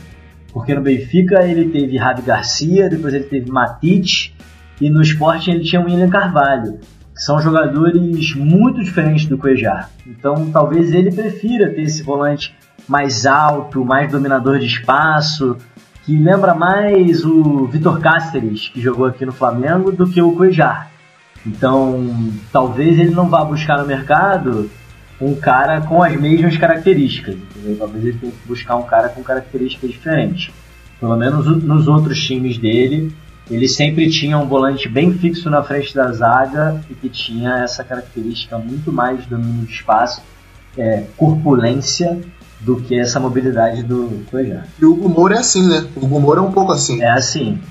[SPEAKER 2] Porque no Benfica ele teve Rabi Garcia, depois ele teve Matite e no Sporting ele tinha o William Carvalho, são jogadores muito diferentes do Cuejar. Então talvez ele prefira ter esse volante mais alto, mais dominador de espaço, que lembra mais o Vitor Cáceres, que jogou aqui no Flamengo, do que o Cuejar. Então, talvez ele não vá buscar no mercado um cara com as mesmas características. Entendeu? Talvez ele tenha que buscar um cara com características diferentes. Pelo menos nos outros times dele, ele sempre tinha um volante bem fixo na frente da zaga e que tinha essa característica muito mais domínio de espaço, é, corpulência, do que essa mobilidade do Cuejar.
[SPEAKER 3] E o Hugo Moura é assim, né? O Hugo Moura é um pouco assim.
[SPEAKER 2] É assim.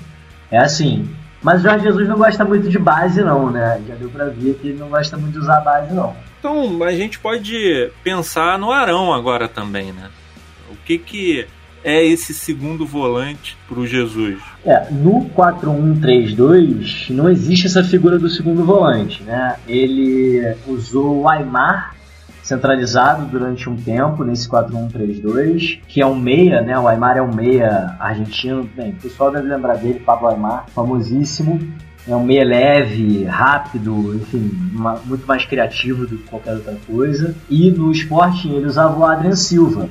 [SPEAKER 2] É assim. Mas o Jorge Jesus não gosta muito de base, não, né? Já deu pra ver que ele não gosta muito de usar base, não.
[SPEAKER 1] Então, a gente pode pensar no Arão agora também, né? O que que é esse segundo volante pro Jesus?
[SPEAKER 2] É, no 4-1-3-2 não existe essa figura do segundo volante, né? Ele usou o Aymar centralizado durante um tempo nesse 4-1-3-2, que é um meia, né? O Aymar é um meia argentino. Bem, o pessoal deve lembrar dele, Pablo Aymar, famosíssimo. É um meia leve, rápido, enfim, uma, muito mais criativo do que qualquer outra coisa. E no esporte ele usava o Adrian Silva,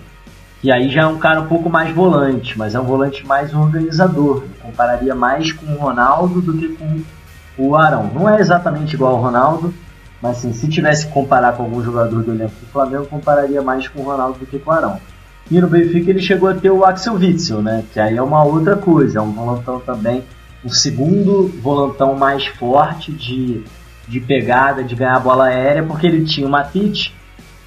[SPEAKER 2] que aí já é um cara um pouco mais volante, mas é um volante mais organizador. Eu compararia mais com o Ronaldo do que com o Arão. Não é exatamente igual ao Ronaldo, mas assim, se tivesse que comparar com algum jogador do elenco do Flamengo, compararia mais com o Ronaldo do que com o Arão. E no Benfica ele chegou a ter o Axel Witzel, né? Que aí é uma outra coisa, é um volantão também, um segundo volantão mais forte de, de pegada, de ganhar bola aérea, porque ele tinha o Matite,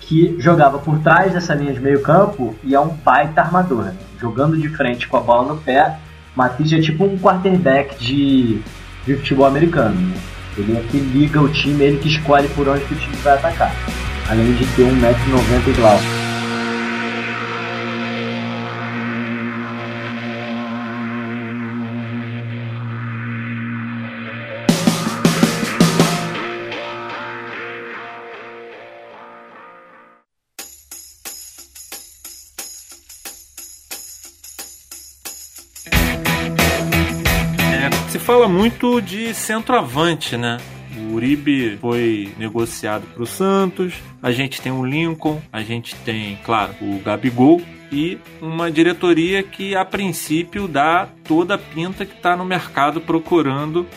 [SPEAKER 2] que jogava por trás dessa linha de meio campo e é um baita armador, né? Jogando de frente com a bola no pé, Matite é tipo um quarterback de, de futebol americano, né? Ele é que liga o time, ele que escolhe por onde o time vai atacar. Além de ter 1,90m igual.
[SPEAKER 1] fala muito de centroavante, né? O Uribe foi negociado para o Santos. A gente tem o Lincoln, a gente tem, claro, o Gabigol e uma diretoria que a princípio dá toda a pinta que está no mercado procurando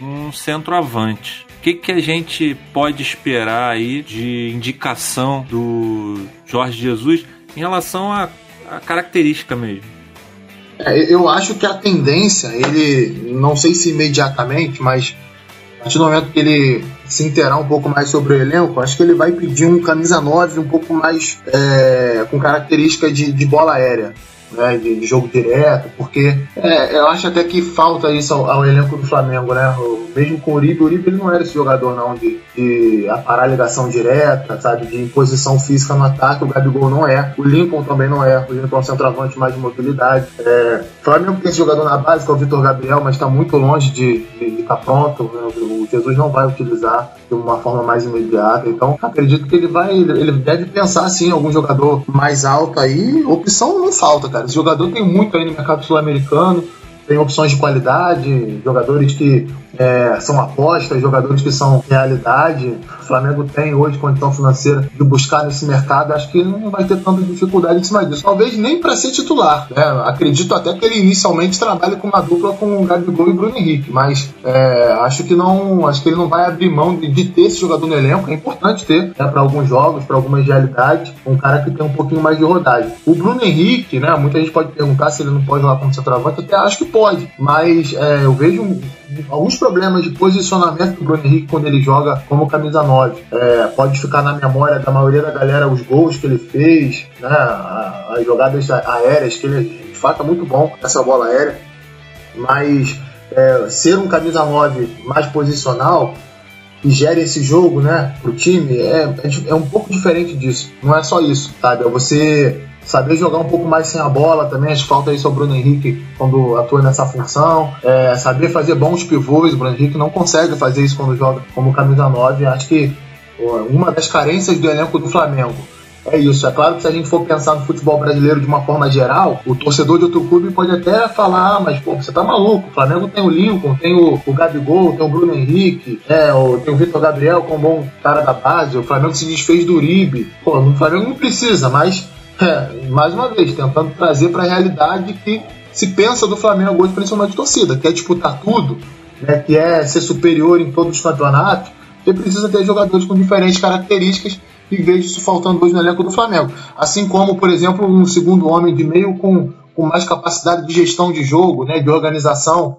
[SPEAKER 1] um centroavante. O que, que a gente pode esperar aí de indicação do Jorge Jesus em relação à, característica mesmo?
[SPEAKER 3] É, eu acho que a tendência, ele, não sei se imediatamente, mas a partir do momento que ele se interar um pouco mais sobre o elenco, acho que ele vai pedir um camisa 9 um pouco mais é, com característica de, de bola aérea né, de, jogo direto, porque é, eu acho até que falta isso ao, ao, elenco do Flamengo, né? Mesmo com o Uribe, o Uribe não era esse jogador não de, de aparar ligação direta, sabe, de imposição física no ataque, o Gabigol não é, o Lincoln também não é, o Lincoln é um centroavante mais de mobilidade. É, o Flamengo tem esse jogador na base, que é o Vitor Gabriel, mas está muito longe de estar tá pronto, o Jesus não vai utilizar de uma forma mais imediata, então acredito que ele vai, ele deve pensar assim, algum jogador mais alto aí, opção não falta, cara. Esse jogador tem muito aí no mercado sul-americano, tem opções de qualidade, jogadores que é, são apostas, jogadores que são realidade. O Flamengo tem hoje condição financeira de buscar nesse mercado. Acho que não vai ter tanta dificuldade em cima disso. Talvez nem para ser titular. Né? Acredito até que ele inicialmente trabalhe com uma dupla com o Gabigol e o Bruno Henrique, mas é, acho que não, acho que ele não vai abrir mão de, de ter esse jogador no elenco. É importante ter né, para alguns jogos, para algumas realidades, um cara que tem um pouquinho mais de rodagem. O Bruno Henrique, né? Muita gente pode perguntar se ele não pode jogar como centroavante. Até acho que pode, mas é, eu vejo alguns problemas de posicionamento do Bruno Henrique quando ele joga como camisa 9. É, pode ficar na memória da maioria da galera os gols que ele fez, né, as jogadas aéreas, que ele de fato é muito bom essa bola aérea, mas é, ser um camisa 9 mais posicional e gere esse jogo né, pro time é, é, é um pouco diferente disso. Não é só isso, sabe? É você saber jogar um pouco mais sem a bola também, acho que falta isso ao Bruno Henrique quando atua nessa função, é, saber fazer bons pivôs, o Bruno Henrique não consegue fazer isso quando joga como camisa 9, acho que uma das carências do elenco do Flamengo é isso. É claro que se a gente for pensar no futebol brasileiro de uma forma geral, o torcedor de outro clube pode até falar, ah, mas pô, você tá maluco. O Flamengo tem o Lincoln, tem o, o Gabigol, tem o Bruno Henrique, é, o, tem o Vitor Gabriel como bom cara da base. O Flamengo se desfez do Uribe. Pô, o Flamengo não precisa, mas é, mais uma vez, tentando trazer para a realidade que se pensa do Flamengo hoje, principalmente torcida, que é disputar tudo, né, que é ser superior em todos os campeonatos, você precisa ter jogadores com diferentes características e vejo isso faltando hoje no elenco do Flamengo. Assim como, por exemplo, um segundo homem de meio com, com mais capacidade de gestão de jogo, né, de organização.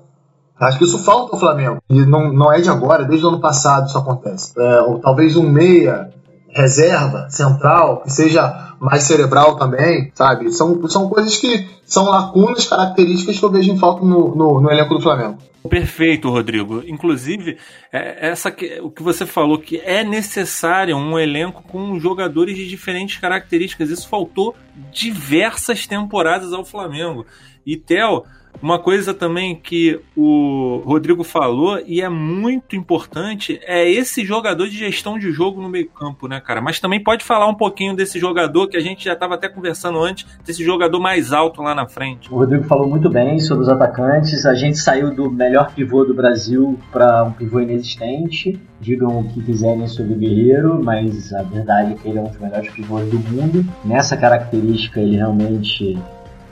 [SPEAKER 3] Acho que isso falta ao Flamengo. E não, não é de agora, desde o ano passado isso acontece. É, ou talvez um meia reserva, central, que seja mais cerebral também, sabe? São, são coisas que são lacunas, características que eu vejo em falta no, no, no elenco do Flamengo.
[SPEAKER 1] Perfeito, Rodrigo. Inclusive, é, essa que, o que você falou que é necessário um elenco com jogadores de diferentes características. Isso faltou diversas temporadas ao Flamengo. E Theo, uma coisa também que o Rodrigo falou e é muito importante é esse jogador de gestão de jogo no meio-campo, né, cara? Mas também pode falar um pouquinho desse jogador que a gente já estava até conversando antes, desse jogador mais alto lá na frente.
[SPEAKER 2] O Rodrigo falou muito bem sobre os atacantes. A gente saiu do melhor pivô do Brasil para um pivô inexistente. Digam o que quiserem sobre o Guerreiro, mas a verdade é que ele é um dos melhores pivôs do mundo. Nessa característica, ele realmente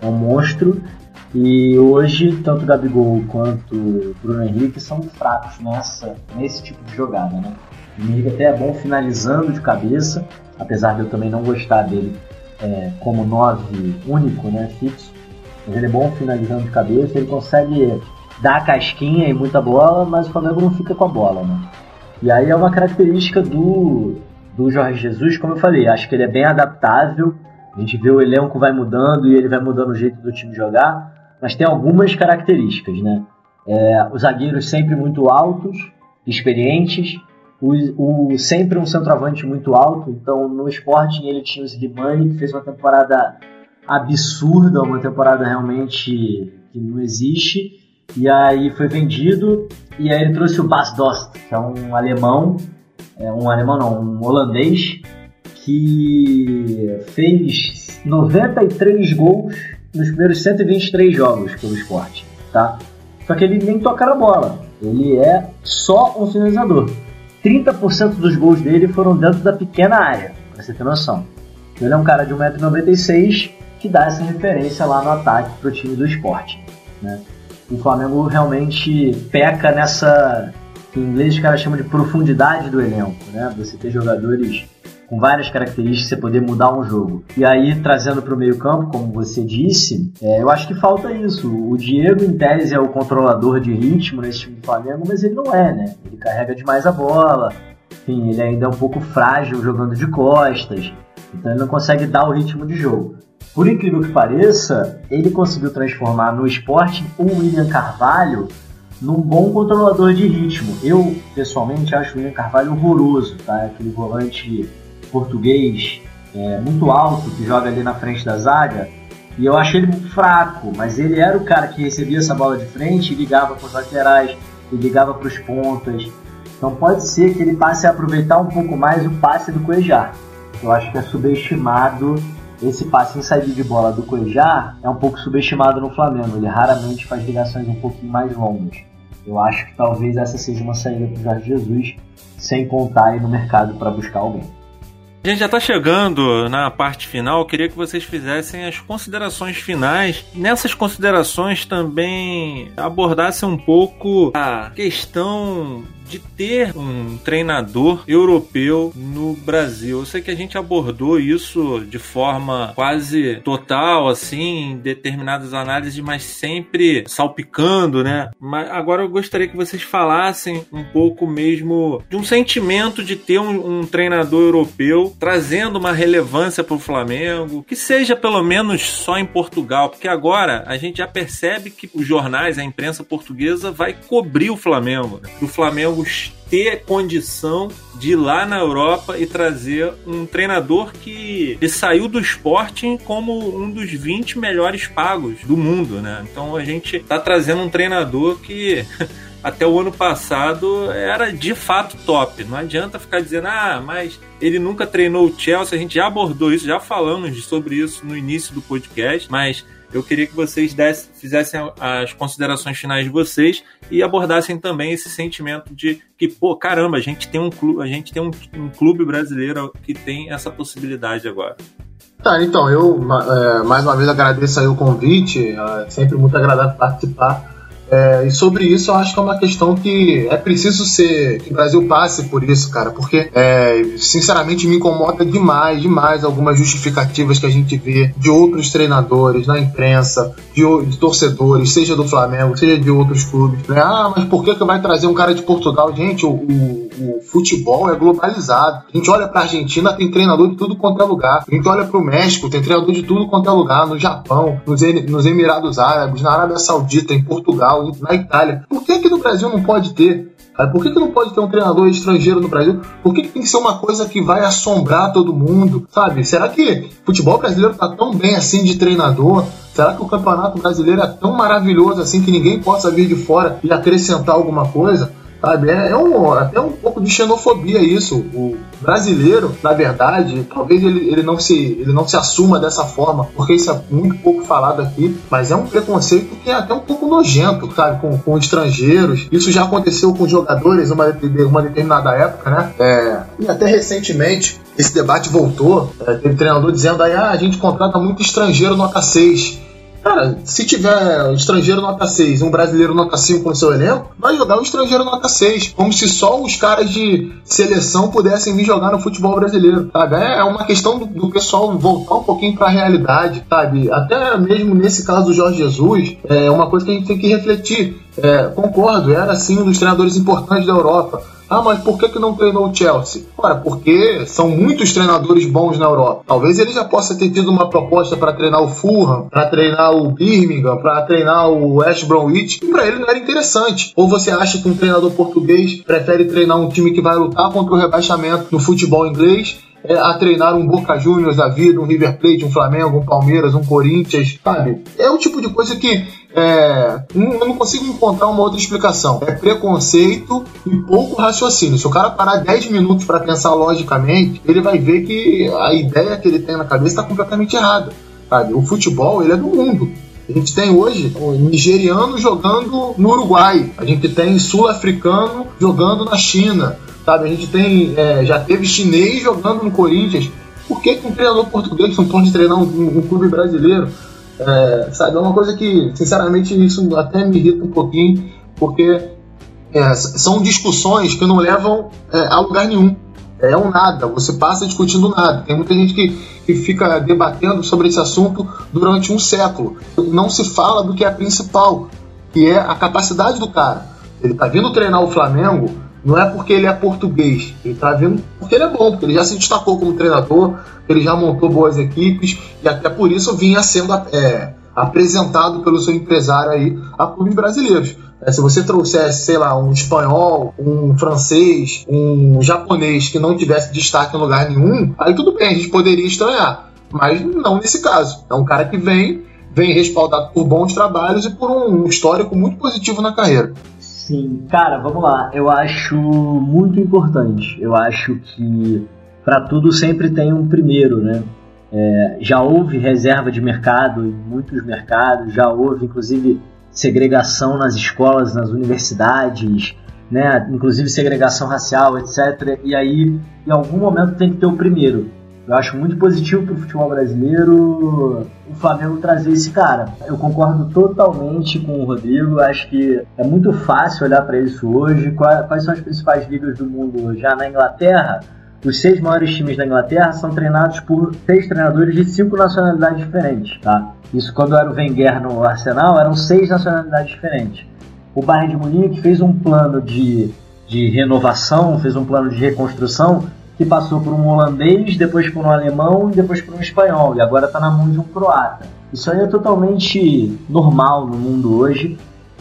[SPEAKER 2] é um monstro. E hoje, tanto Gabigol quanto Bruno Henrique são fracos nessa, nesse tipo de jogada, né? O Henrique até é bom finalizando de cabeça, apesar de eu também não gostar dele é, como nove único, né, fixo. Mas ele é bom finalizando de cabeça, ele consegue dar a casquinha e muita bola, mas o Flamengo não fica com a bola, né? E aí é uma característica do, do Jorge Jesus, como eu falei, acho que ele é bem adaptável. A gente vê o elenco vai mudando e ele vai mudando o jeito do time jogar mas tem algumas características, né? É, os zagueiros sempre muito altos, experientes, o, o, sempre um centroavante muito alto. Então, no Sporting ele tinha o Slimani, que fez uma temporada absurda, uma temporada realmente que não existe. E aí foi vendido, e aí ele trouxe o Bas Dost, que é um alemão, é um alemão não, um holandês, que fez 93 gols nos primeiros 123 jogos pelo esporte, tá? Só que ele nem toca na bola, ele é só um finalizador. 30% dos gols dele foram dentro da pequena área, pra você ter noção. Ele é um cara de 1,96m que dá essa referência lá no ataque pro time do esporte, né? O Flamengo realmente peca nessa, em inglês os caras chamam de profundidade do elenco, né? Você ter jogadores com várias características, você poder mudar um jogo. E aí, trazendo para o meio-campo, como você disse, é, eu acho que falta isso. O Diego, em tese, é o controlador de ritmo nesse time do Flamengo, mas ele não é, né? Ele carrega demais a bola, enfim, ele ainda é um pouco frágil jogando de costas, então ele não consegue dar o ritmo de jogo. Por incrível que pareça, ele conseguiu transformar no esporte o William Carvalho num bom controlador de ritmo. Eu, pessoalmente, acho o William Carvalho horroroso, tá? Aquele volante português é, muito alto que joga ali na frente da zaga. E eu achei ele muito fraco, mas ele era o cara que recebia essa bola de frente e ligava para os laterais, e ligava para os pontas. Então pode ser que ele passe a aproveitar um pouco mais o passe do Cuejar. Eu acho que é subestimado esse passe em saída de bola do Cuejar é um pouco subestimado no Flamengo. Ele raramente faz ligações um pouquinho mais longas. Eu acho que talvez essa seja uma saída para o Jorge Jesus, sem contar aí no mercado para buscar alguém.
[SPEAKER 1] A gente já está chegando na parte final. Eu queria que vocês fizessem as considerações finais. Nessas considerações também abordassem um pouco a questão de ter um treinador europeu no Brasil. Eu sei que a gente abordou isso de forma quase total, assim, em determinadas análises, mas sempre salpicando, né? Mas agora eu gostaria que vocês falassem um pouco mesmo de um sentimento de ter um, um treinador europeu trazendo uma relevância para o Flamengo, que seja pelo menos só em Portugal, porque agora a gente já percebe que os jornais, a imprensa portuguesa vai cobrir o Flamengo. Né? O Flamengo ter condição de ir lá na Europa e trazer um treinador que ele saiu do esporte como um dos 20 melhores pagos do mundo, né? Então a gente tá trazendo um treinador que [laughs] até o ano passado era de fato top. Não adianta ficar dizendo, ah, mas ele nunca treinou o Chelsea. A gente já abordou isso, já falamos sobre isso no início do podcast, mas eu queria que vocês desse, fizessem as considerações finais de vocês e abordassem também esse sentimento de que, pô, caramba, a gente tem um clube, a gente tem um, um clube brasileiro que tem essa possibilidade agora.
[SPEAKER 3] Tá, então, eu é, mais uma vez agradeço aí o convite, é sempre muito agradável participar. É, e sobre isso, eu acho que é uma questão que é preciso ser. que o Brasil passe por isso, cara, porque, é, sinceramente, me incomoda demais, demais algumas justificativas que a gente vê de outros treinadores na imprensa, de, de torcedores, seja do Flamengo, seja de outros clubes. Né? Ah, mas por que, que vai trazer um cara de Portugal? Gente, o, o, o futebol é globalizado. A gente olha pra Argentina, tem treinador de tudo quanto é lugar. A gente olha pro México, tem treinador de tudo quanto é lugar. No Japão, nos, nos Emirados Árabes, na Arábia Saudita, em Portugal na Itália. Por que que no Brasil não pode ter? Por que, que não pode ter um treinador estrangeiro no Brasil? Por que, que tem que ser uma coisa que vai assombrar todo mundo? Sabe? Será que futebol brasileiro tá tão bem assim de treinador? Será que o campeonato brasileiro é tão maravilhoso assim que ninguém possa vir de fora e acrescentar alguma coisa? Sabe? É, é um, até um pouco de xenofobia isso. O brasileiro, na verdade, talvez ele, ele, não se, ele não se assuma dessa forma, porque isso é muito pouco falado aqui, mas é um preconceito que é até um pouco nojento, sabe? Com, com estrangeiros. Isso já aconteceu com jogadores uma, uma determinada época, né? É, e até recentemente, esse debate voltou. É, teve treinador dizendo aí, ah, a gente contrata muito estrangeiro nota 6. Cara, se tiver um estrangeiro nota 6 um brasileiro nota 5 no seu elenco, vai jogar o estrangeiro nota 6. Como se só os caras de seleção pudessem vir jogar no futebol brasileiro, sabe? É uma questão do, do pessoal voltar um pouquinho para a realidade, sabe? Até mesmo nesse caso do Jorge Jesus, é uma coisa que a gente tem que refletir. É, concordo, era sim um dos treinadores importantes da Europa ah, mas por que, que não treinou o Chelsea? Ora, porque são muitos treinadores bons na Europa. Talvez ele já possa ter tido uma proposta para treinar o Fulham, para treinar o Birmingham, para treinar o West Bromwich, e para ele não era interessante. Ou você acha que um treinador português prefere treinar um time que vai lutar contra o rebaixamento no futebol inglês é, a treinar um Boca Juniors da vida, um River Plate, um Flamengo, um Palmeiras, um Corinthians, sabe? É o tipo de coisa que é, eu não consigo encontrar uma outra explicação. É preconceito e pouco raciocínio. Se o cara parar 10 minutos para pensar logicamente, ele vai ver que a ideia que ele tem na cabeça está completamente errada. Sabe? O futebol ele é do mundo. A gente tem hoje o nigeriano jogando no Uruguai, a gente tem sul-africano jogando na China, sabe? A gente tem, é, já teve chinês jogando no Corinthians. Por que, que um treinador português não pode treinar um, um, um clube brasileiro? É, sabe, é uma coisa que, sinceramente, isso até me irrita um pouquinho, porque é, são discussões que não levam é, a lugar nenhum. É um nada, você passa discutindo nada. Tem muita gente que, que fica debatendo sobre esse assunto durante um século. Não se fala do que é principal, que é a capacidade do cara. Ele está vindo treinar o Flamengo não é porque ele é português, ele está vindo porque ele é bom, porque ele já se destacou como treinador, ele já montou boas equipes e até por isso vinha sendo é, apresentado pelo seu empresário aí a clubes brasileiros. É, se você trouxesse, sei lá, um espanhol, um francês, um japonês que não tivesse destaque em lugar nenhum, aí tudo bem, a gente poderia estranhar. Mas não nesse caso. É um cara que vem, vem respaldado por bons trabalhos e por um histórico muito positivo na carreira.
[SPEAKER 2] Sim, cara, vamos lá. Eu acho muito importante. Eu acho que para tudo sempre tem um primeiro, né? É, já houve reserva de mercado em muitos mercados, já houve inclusive segregação nas escolas, nas universidades, né? inclusive segregação racial, etc. E aí, em algum momento, tem que ter o primeiro. Eu acho muito positivo para o futebol brasileiro o Flamengo trazer esse cara. Eu concordo totalmente com o Rodrigo. Acho que é muito fácil olhar para isso hoje. Quais são as principais ligas do mundo hoje? Já na Inglaterra, os seis maiores times da Inglaterra são treinados por seis treinadores de cinco nacionalidades diferentes. Tá? Isso quando era o Wenger no Arsenal, eram seis nacionalidades diferentes. O Bayern de Munique fez um plano de, de renovação, fez um plano de reconstrução que passou por um holandês, depois por um alemão e depois por um espanhol, e agora está na mão de um croata. Isso aí é totalmente normal no mundo hoje,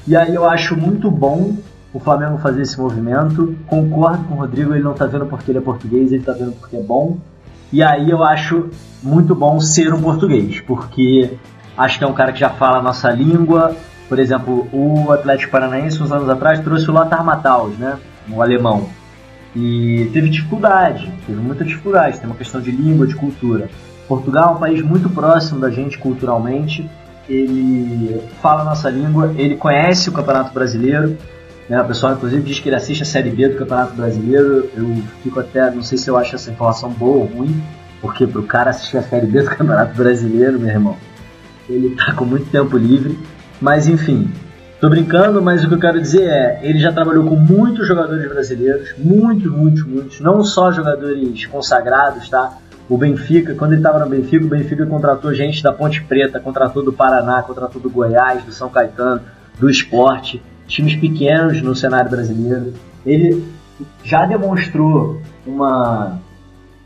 [SPEAKER 2] e aí eu acho muito bom o Flamengo fazer esse movimento. Concordo com o Rodrigo, ele não está vendo porque ele é português, ele está vendo porque é bom. E aí eu acho muito bom ser um português, porque acho que é um cara que já fala a nossa língua. Por exemplo, o Atlético Paranaense, uns anos atrás, trouxe o Lothar Matthaus, né? Um alemão e teve dificuldade, teve muita dificuldade, tem uma questão de língua, de cultura. Portugal é um país muito próximo da gente culturalmente, ele fala a nossa língua, ele conhece o Campeonato Brasileiro, né? o pessoal inclusive diz que ele assiste a Série B do Campeonato Brasileiro, eu fico até, não sei se eu acho essa informação boa ou ruim, porque pro cara assistir a Série B do Campeonato Brasileiro, meu irmão, ele tá com muito tempo livre, mas enfim, Tô brincando, mas o que eu quero dizer é, ele já trabalhou com muitos jogadores brasileiros, muitos, muitos, muitos, não só jogadores consagrados, tá? O Benfica, quando ele estava no Benfica, o Benfica contratou gente da Ponte Preta, contratou do Paraná, contratou do Goiás, do São Caetano, do Esporte, times pequenos no cenário brasileiro. Ele já demonstrou uma,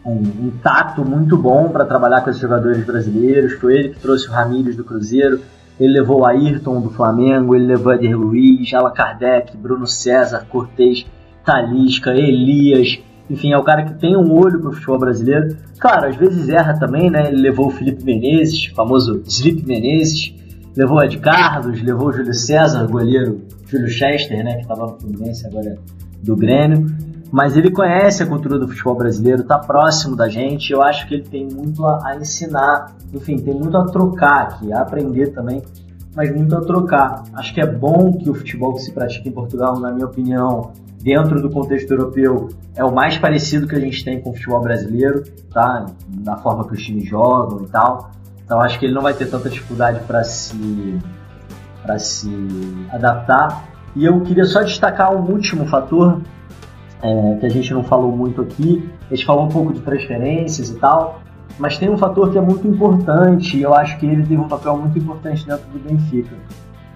[SPEAKER 2] um, um tato muito bom para trabalhar com esses jogadores brasileiros. Foi ele que trouxe o Ramírez do Cruzeiro, ele levou o Ayrton do Flamengo, ele levou Eder Luiz, Allan Kardec, Bruno César, Cortez, Talisca, Elias. Enfim, é o cara que tem um olho pro futebol brasileiro. Claro, às vezes erra também, né? Ele levou o Felipe Menezes, famoso Slip Menezes, levou o Ed Carlos, levou o Júlio César, goleiro Júlio Chester, né? Que estava no Fluminense agora do Grêmio mas ele conhece a cultura do futebol brasileiro, está próximo da gente. Eu acho que ele tem muito a, a, ensinar, enfim, tem muito a trocar aqui, a aprender também, mas muito a trocar. Acho que é bom que o futebol que se pratica em Portugal, na minha opinião, dentro do contexto europeu, é o mais parecido que a gente tem com o futebol brasileiro, tá? Na forma que os times jogam e tal. Então acho que ele não vai ter tanta dificuldade para se para se adaptar. E eu queria só destacar um último fator é, que a gente não falou muito aqui. A gente falou um pouco de transferências e tal, mas tem um fator que é muito importante e eu acho que ele teve um papel muito importante dentro do Benfica.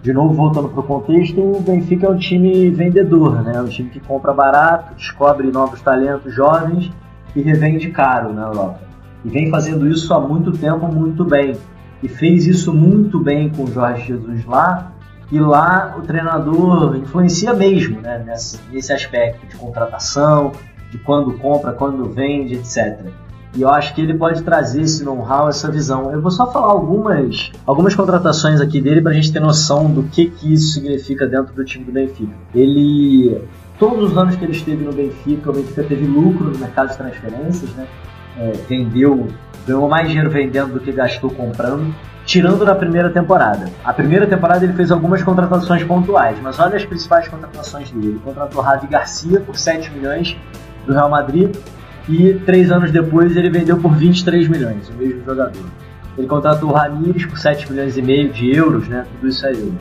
[SPEAKER 2] De novo, voltando para o contexto, o Benfica é um time vendedor, né? um time que compra barato, descobre novos talentos jovens e revende caro na Europa. E vem fazendo isso há muito tempo muito bem. E fez isso muito bem com o Jorge Jesus lá, e lá o treinador influencia mesmo né, nesse, nesse aspecto de contratação, de quando compra, quando vende, etc. E eu acho que ele pode trazer esse know-how, essa visão. Eu vou só falar algumas, algumas contratações aqui dele para a gente ter noção do que, que isso significa dentro do time do Benfica. Ele, todos os anos que ele esteve no Benfica, o Benfica teve lucro no mercado de transferências, né? É, vendeu, ganhou mais dinheiro vendendo do que gastou comprando tirando na primeira temporada. A primeira temporada ele fez algumas contratações pontuais, mas olha as principais contratações dele. Ele contratou Ravi Garcia por 7 milhões do Real Madrid e três anos depois ele vendeu por 23 milhões, o mesmo jogador. Ele contratou o Ramires por 7 milhões e meio de euros, né? Tudo isso euro.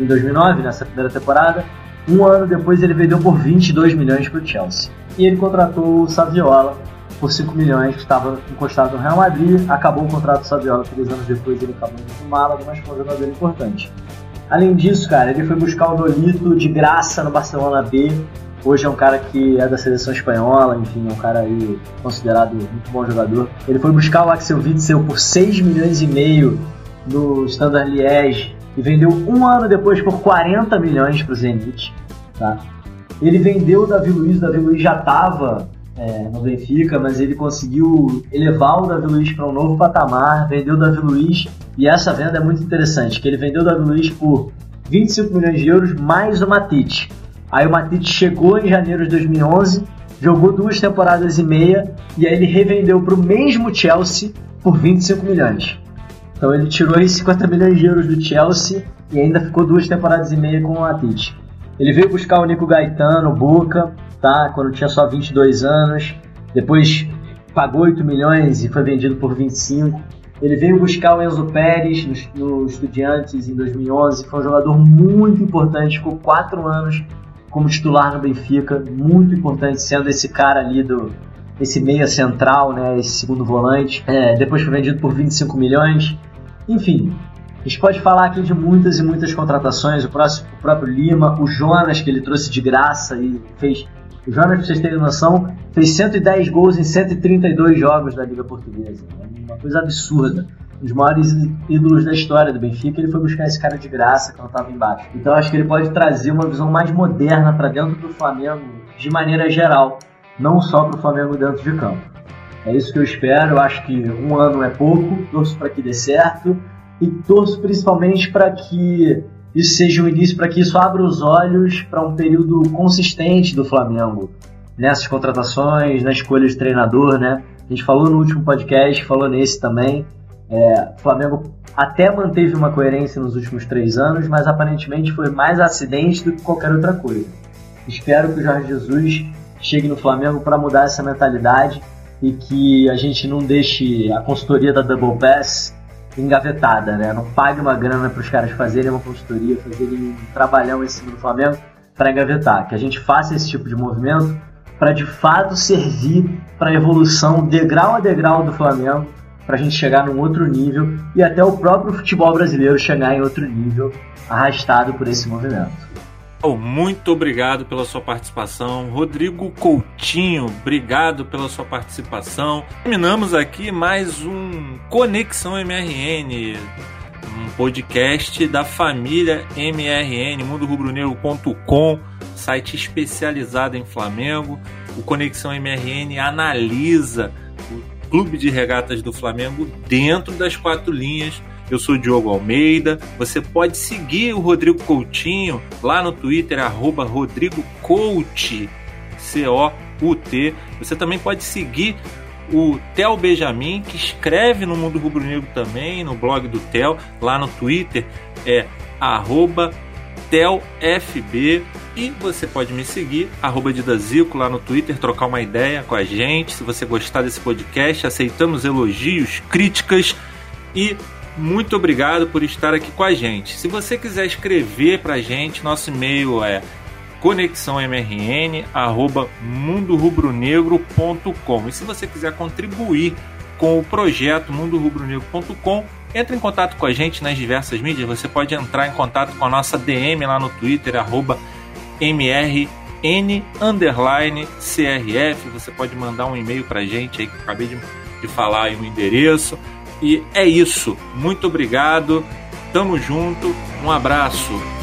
[SPEAKER 2] Em 2009, nessa primeira temporada, um ano depois ele vendeu por 22 milhões para o Chelsea. E ele contratou o Saviola por 5 milhões, que estava encostado no Real Madrid. Acabou o contrato do Saviola três anos depois, ele acabou indo pro Málaga, mas foi um jogador importante. Além disso, cara, ele foi buscar o Nolito de graça no Barcelona B. Hoje é um cara que é da seleção espanhola, enfim, é um cara aí considerado muito bom jogador. Ele foi buscar o Axel Witsel por 6 milhões e meio no Standard Liège e vendeu um ano depois por 40 milhões para o Zenit. Tá? Ele vendeu o Davi Luiz, o Davi Luiz já estava é, no Benfica, mas ele conseguiu elevar o Davi Luiz para um novo patamar, vendeu o Davi Luiz, e essa venda é muito interessante, que ele vendeu o Davi Luiz por 25 milhões de euros mais o Matite. Aí o Matite chegou em janeiro de 2011 jogou duas temporadas e meia e aí ele revendeu para o mesmo Chelsea por 25 milhões. Então ele tirou aí 50 milhões de euros do Chelsea e ainda ficou duas temporadas e meia com o Atiti. Ele veio buscar o Nico Gaetano, o Boca, tá? Quando tinha só 22 anos. Depois pagou 8 milhões e foi vendido por 25. Ele veio buscar o Enzo Pérez no, no Estudiantes em 2011. Foi um jogador muito importante, ficou 4 anos como titular no Benfica, muito importante, sendo esse cara ali do, esse meia central, né, esse segundo volante. É, depois foi vendido por 25 milhões. Enfim, a gente pode falar aqui de muitas e muitas contratações. O, próximo, o próprio Lima, o Jonas, que ele trouxe de graça e fez. O Jonas, pra vocês terem noção, fez 110 gols em 132 jogos da Liga Portuguesa. Uma coisa absurda. Um dos maiores ídolos da história do Benfica, ele foi buscar esse cara de graça quando estava embaixo. Então acho que ele pode trazer uma visão mais moderna para dentro do Flamengo de maneira geral não só para o Flamengo dentro de campo. É isso que eu espero. Eu acho que um ano é pouco. Torço para que dê certo e torço principalmente para que isso seja um início, para que isso abra os olhos para um período consistente do Flamengo nessas contratações, na escolha de treinador, né? A gente falou no último podcast, falou nesse também. É, o Flamengo até manteve uma coerência nos últimos três anos, mas aparentemente foi mais acidente do que qualquer outra coisa. Espero que o Jorge Jesus chegue no Flamengo para mudar essa mentalidade e que a gente não deixe a consultoria da Double Pass engavetada, né? Não pague uma grana para os caras fazerem uma consultoria, fazerem um trabalhão em cima do Flamengo para engavetar. Que a gente faça esse tipo de movimento para de fato servir para a evolução degrau a degrau do Flamengo, para a gente chegar num outro nível e até o próprio futebol brasileiro chegar em outro nível, arrastado por esse movimento.
[SPEAKER 1] Oh, muito obrigado pela sua participação. Rodrigo Coutinho, obrigado pela sua participação. Terminamos aqui mais um Conexão MRN, um podcast da família MRN, mundorubronegro.com, site especializado em Flamengo. O Conexão MRN analisa o clube de regatas do Flamengo dentro das quatro linhas eu sou o Diogo Almeida. Você pode seguir o Rodrigo Coutinho lá no Twitter, arroba Rodrigo C-O-U-T. Você também pode seguir o Theo Benjamin, que escreve no Mundo Rubro Negro também, no blog do Theo, lá no Twitter, é arroba TelFB. E você pode me seguir, arroba Didazico, lá no Twitter, trocar uma ideia com a gente. Se você gostar desse podcast, aceitamos elogios, críticas e muito obrigado por estar aqui com a gente. Se você quiser escrever para a gente, nosso e-mail é conexãomrn@mundorubronegro.com. E se você quiser contribuir com o projeto mundorubronegro.com, entre em contato com a gente nas diversas mídias. Você pode entrar em contato com a nossa DM lá no Twitter, arroba mrn CRF. Você pode mandar um e-mail para a gente aí que eu acabei de, de falar aí o endereço. E é isso. Muito obrigado. Tamo junto. Um abraço.